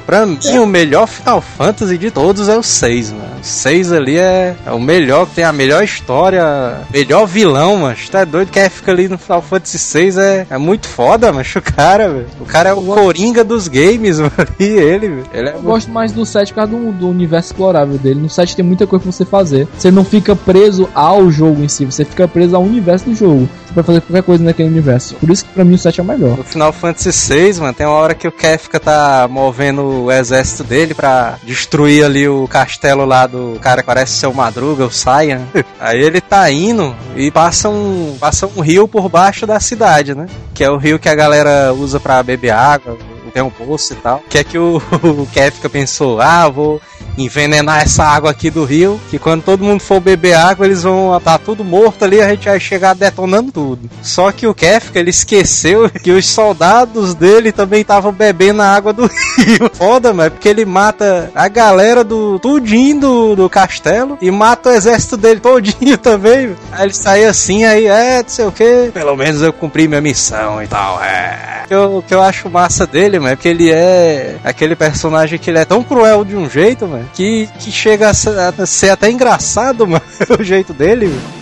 Pra mim, o melhor Final Fantasy de todos é o 6, mano. O 6 ali é, é o melhor, tem a melhor história, melhor vilão, mano. Tá doido que fica ali no Final Fantasy 6 é, é muito foda, mano. O cara, velho. O cara é o coringa dos games, mano. E ele. Ele é Eu gosto mais do 7 por causa do, do universo explorável dele. No 7 tem muita coisa pra você fazer. Você não fica preso ao jogo em si, você fica preso ao universo do jogo. Pode fazer qualquer coisa naquele universo. Por isso que pra mim o 7 é o melhor. No Final Fantasy VI, mano, tem uma hora que o Kefka tá movendo o exército dele pra destruir ali o castelo lá do cara que parece ser o Madruga, o Saiyan. Aí ele tá indo e passa um, passa um rio por baixo da cidade, né? Que é o rio que a galera usa pra beber água, tem um poço e tal. Que é que o, o Kefka pensou, ah, vou envenenar essa água aqui do rio, que quando todo mundo for beber água, eles vão tá tudo morto ali, a gente vai chegar detonando tudo. Só que o Kefka, ele esqueceu que os soldados dele também estavam bebendo a água do rio. Foda, mano, porque ele mata a galera do tudinho do, do castelo e mata o exército dele todinho também. Aí ele sai assim, aí é, não sei o que, pelo menos eu cumpri minha missão e tal, é. Que eu, que eu acho massa dele, mano, é que ele é aquele personagem que ele é tão cruel de um jeito, mano, que, que chega a ser, a ser até engraçado, mano, o jeito dele, velho.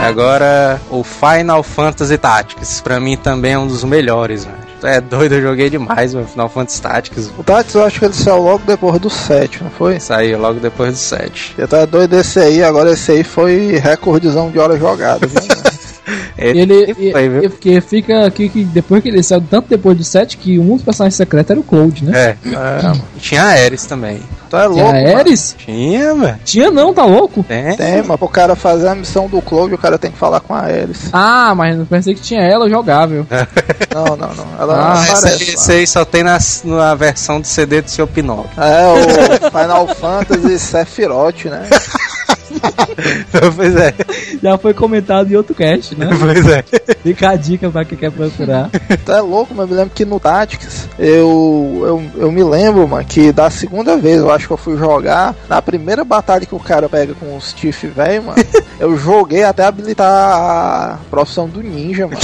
Agora, o Final Fantasy Tactics, pra mim também é um dos melhores, mano. É doido, eu joguei demais, mano, Final Fantasy Tactics. O Tactics eu acho que ele saiu logo depois do 7, não foi? Saiu logo depois do 7. Eu tava doido desse aí, agora esse aí foi recordzão de horas jogadas, viu? Ele, foi, viu? e- porque fica aqui que depois que ele saiu, tanto depois do 7, que um dos personagens secretos era o Cloud, né? É. E tinha a Ares também. Tu é Tinha louco, a mano. Ares? Tinha, mano. Tinha não, tá louco? Tem. Tem, mas pro cara fazer a missão do Cloud, o cara tem que falar com a Alice. Ah, mas não pensei que tinha ela jogável. Não, não, não. Ela Ah, não aparece. esse aí só tem na, na versão do CD do seu Pinóquio. É o Final Fantasy Sephiroth, né? pois é, Já foi comentado em outro cast, né? pois é. Fica a dica pra quem quer procurar. Tu é louco, mas eu me lembro que no Tactics, eu, eu, eu me lembro, mano, que da segunda vez eu acho que eu fui jogar, na primeira batalha que o cara pega com os Tiff velho, mano, eu joguei até habilitar a profissão do ninja, mano.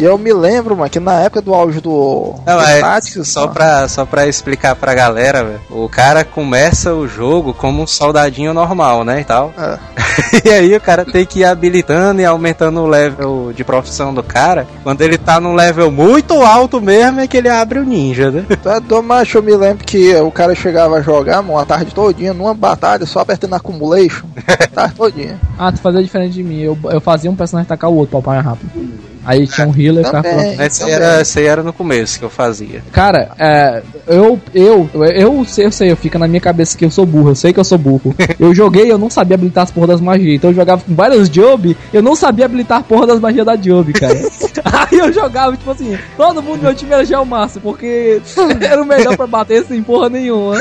E eu me lembro, mano, que na época do auge do, Não, do é, Tactics, só mano, pra, só pra explicar pra galera, velho, o cara começa o jogo como um soldadinho normal, né, e tal. É. E aí o cara tem que ir habilitando e aumentando o level de profissão do cara. Quando ele tá num level muito alto mesmo, é que ele abre o ninja, né? É doido, mas eu me lembro que o cara chegava a jogar, mano, a tarde todinha, numa batalha, só apertando accumulation, a tarde todinha. Ah, tu fazia diferente de mim. Eu, eu fazia um personagem tacar o outro pra apanhar rápido. Aí tinha um healer e ficava Também. pronto. Esse aí, também. era, esse era no começo que eu fazia. Cara, é, eu, eu, eu sei, eu sei, eu fica na minha cabeça que eu sou burro, eu sei que eu sou burro. Eu joguei, eu não sabia habilitar as porra das magias, então eu jogava com várias job, eu não sabia habilitar a porra das magias da job, cara. Aí eu jogava, tipo assim, todo mundo do meu time era Geomaço, porque era o melhor pra bater sem porra nenhuma.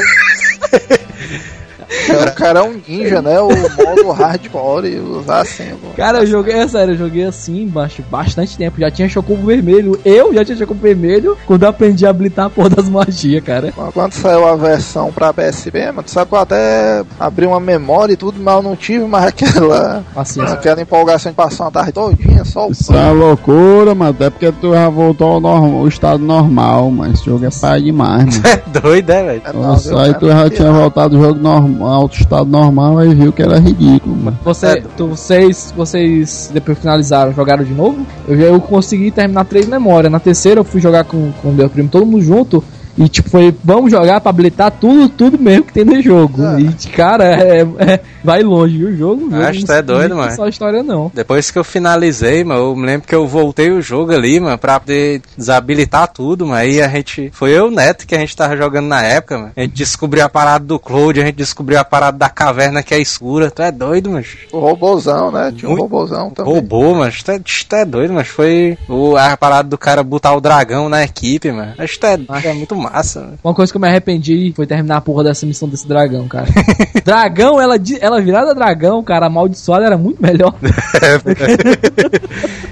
O cara é um ninja, né? O modo hardcore e usar assim, mano. Cara, eu joguei, é sério, eu joguei assim baixo, bastante tempo. Já tinha Chocobo vermelho. Eu já tinha Chocobo vermelho quando eu aprendi a habilitar a porra das magias, cara. Quando saiu a versão pra PSP, mano, tu sabe que eu até abri uma memória e tudo, mas eu não tive mais aquela, Paciência. aquela empolgação de passar uma tarde todinha, só o Isso é uma loucura, mano. Até porque tu já voltou ao, norm- ao estado normal, mas esse jogo é pai demais, mano. É doido, é, velho? É, Nossa, aí tu já tinha voltado ao jogo normal, alto estado normal, aí viu que era ridículo, mano. Você, tu- vocês, vocês depois finalizaram, jogaram de novo? Eu, já- eu consegui terminar três memórias. Na terceira eu fui jogar com com meu primo, todo mundo junto. E tipo, foi, vamos jogar pra habilitar tudo, tudo mesmo que tem no jogo. E cara, é, é- vai longe, viu? O jogo. o Acho que é doido, mano. Só a história não. Depois que eu finalizei, mano, eu me lembro que eu voltei o jogo ali, mano, pra poder desabilitar tudo, mano. Aí a gente. Foi eu e o Neto que a gente tava jogando na época, mano. A gente descobriu a parada do Cloud, a gente descobriu a parada da caverna que é escura. Tu é doido, mano. O robôzão, né? Tinha um Muito- robôzão também. Roubou, mas tu é, tu é doido, mas foi o, a parada do cara botar o dragão na equipe, mano. Acho que tu é, é muito massa, mano. Uma coisa que eu me arrependi foi terminar a porra dessa missão desse dragão, cara. dragão, ela, ela virada dragão, cara, amaldiçoada era muito melhor.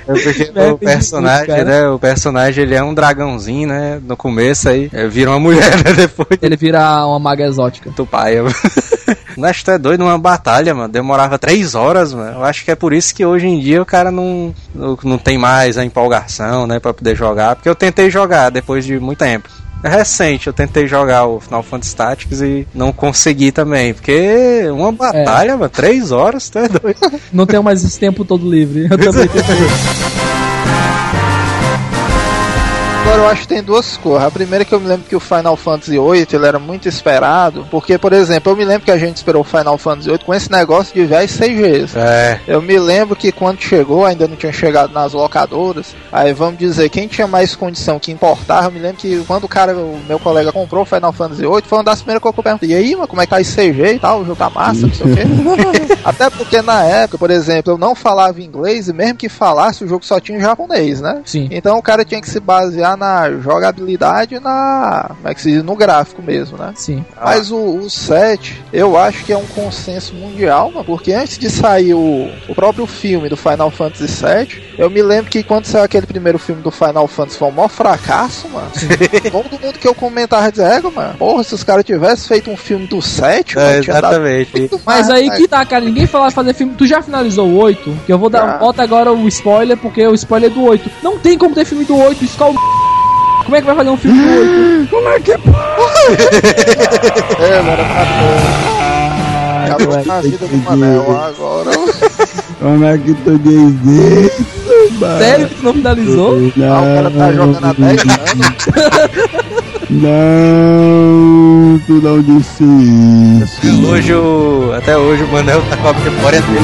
É porque o personagem, né? O personagem ele é um dragãozinho, né? No começo aí é, vira uma mulher, né? Depois Ele vira uma maga exótica. do pai. Mas tu é doido numa batalha, mano. Demorava três horas, mano. Eu acho que é por isso que hoje em dia o cara não, não- não tem mais a empolgação, né? Pra poder jogar. Porque eu tentei jogar depois de muito tempo. É recente, eu tentei jogar o Final Fantasy Tactics e não consegui também. Porque uma batalha, mano, três horas, é doido. Não tenho mais esse tempo todo livre. Eu também tentei. Agora eu acho que tem duas coisas. A primeira é que eu me lembro que o Final Fantasy VIII ele era muito esperado, porque, por exemplo, eu me lembro que a gente esperou o Final Fantasy VIII com esse negócio de seis vezes. É. Eu me lembro que quando chegou, ainda não tinha chegado nas locadoras. Aí vamos dizer, quem tinha mais condição que importava, eu me lembro que quando o cara, o meu colega comprou o Final Fantasy VIII, foi uma das primeiras coisas que eu perguntei, e aí, como é que tá esse CG e tal? O jogo tá massa, não sei o quê. Até porque na época, por exemplo, eu não falava inglês e mesmo que falasse, o jogo só tinha em japonês, né? Sim. Então o cara tinha que se basear na jogabilidade e na. Como é que se diz? No gráfico mesmo, né? Sim. Mas o, o 7, eu acho que é um consenso mundial, mano, porque antes de sair o, o próprio filme do Final Fantasy VII, eu me lembro que quando saiu aquele primeiro filme do Final Fantasy foi um maior fracasso, mano. Todo mundo que eu comentava dizia, "Égua, mano, porra, se os caras tivessem feito um filme do 7, É, mano, tinha dado exatamente. Mas aí que tá, cara. Ninguém falava de fazer filme. Tu já finalizou o 8? Que eu vou dar. Bota agora o spoiler, porque o spoiler é do 8. Não tem como ter filme do 8. Skull. Como é que vai fazer um filme do 8? Como é que É, mano, acabou. Acabou com a vida do Manel agora. Como é que tu diz isso, mano? Sério que tu não finalizou? Não, Ah, o cara tá jogando há 10 anos. Não, tu não disse isso. Hoje o, até hoje o Manel tá com a memória dele.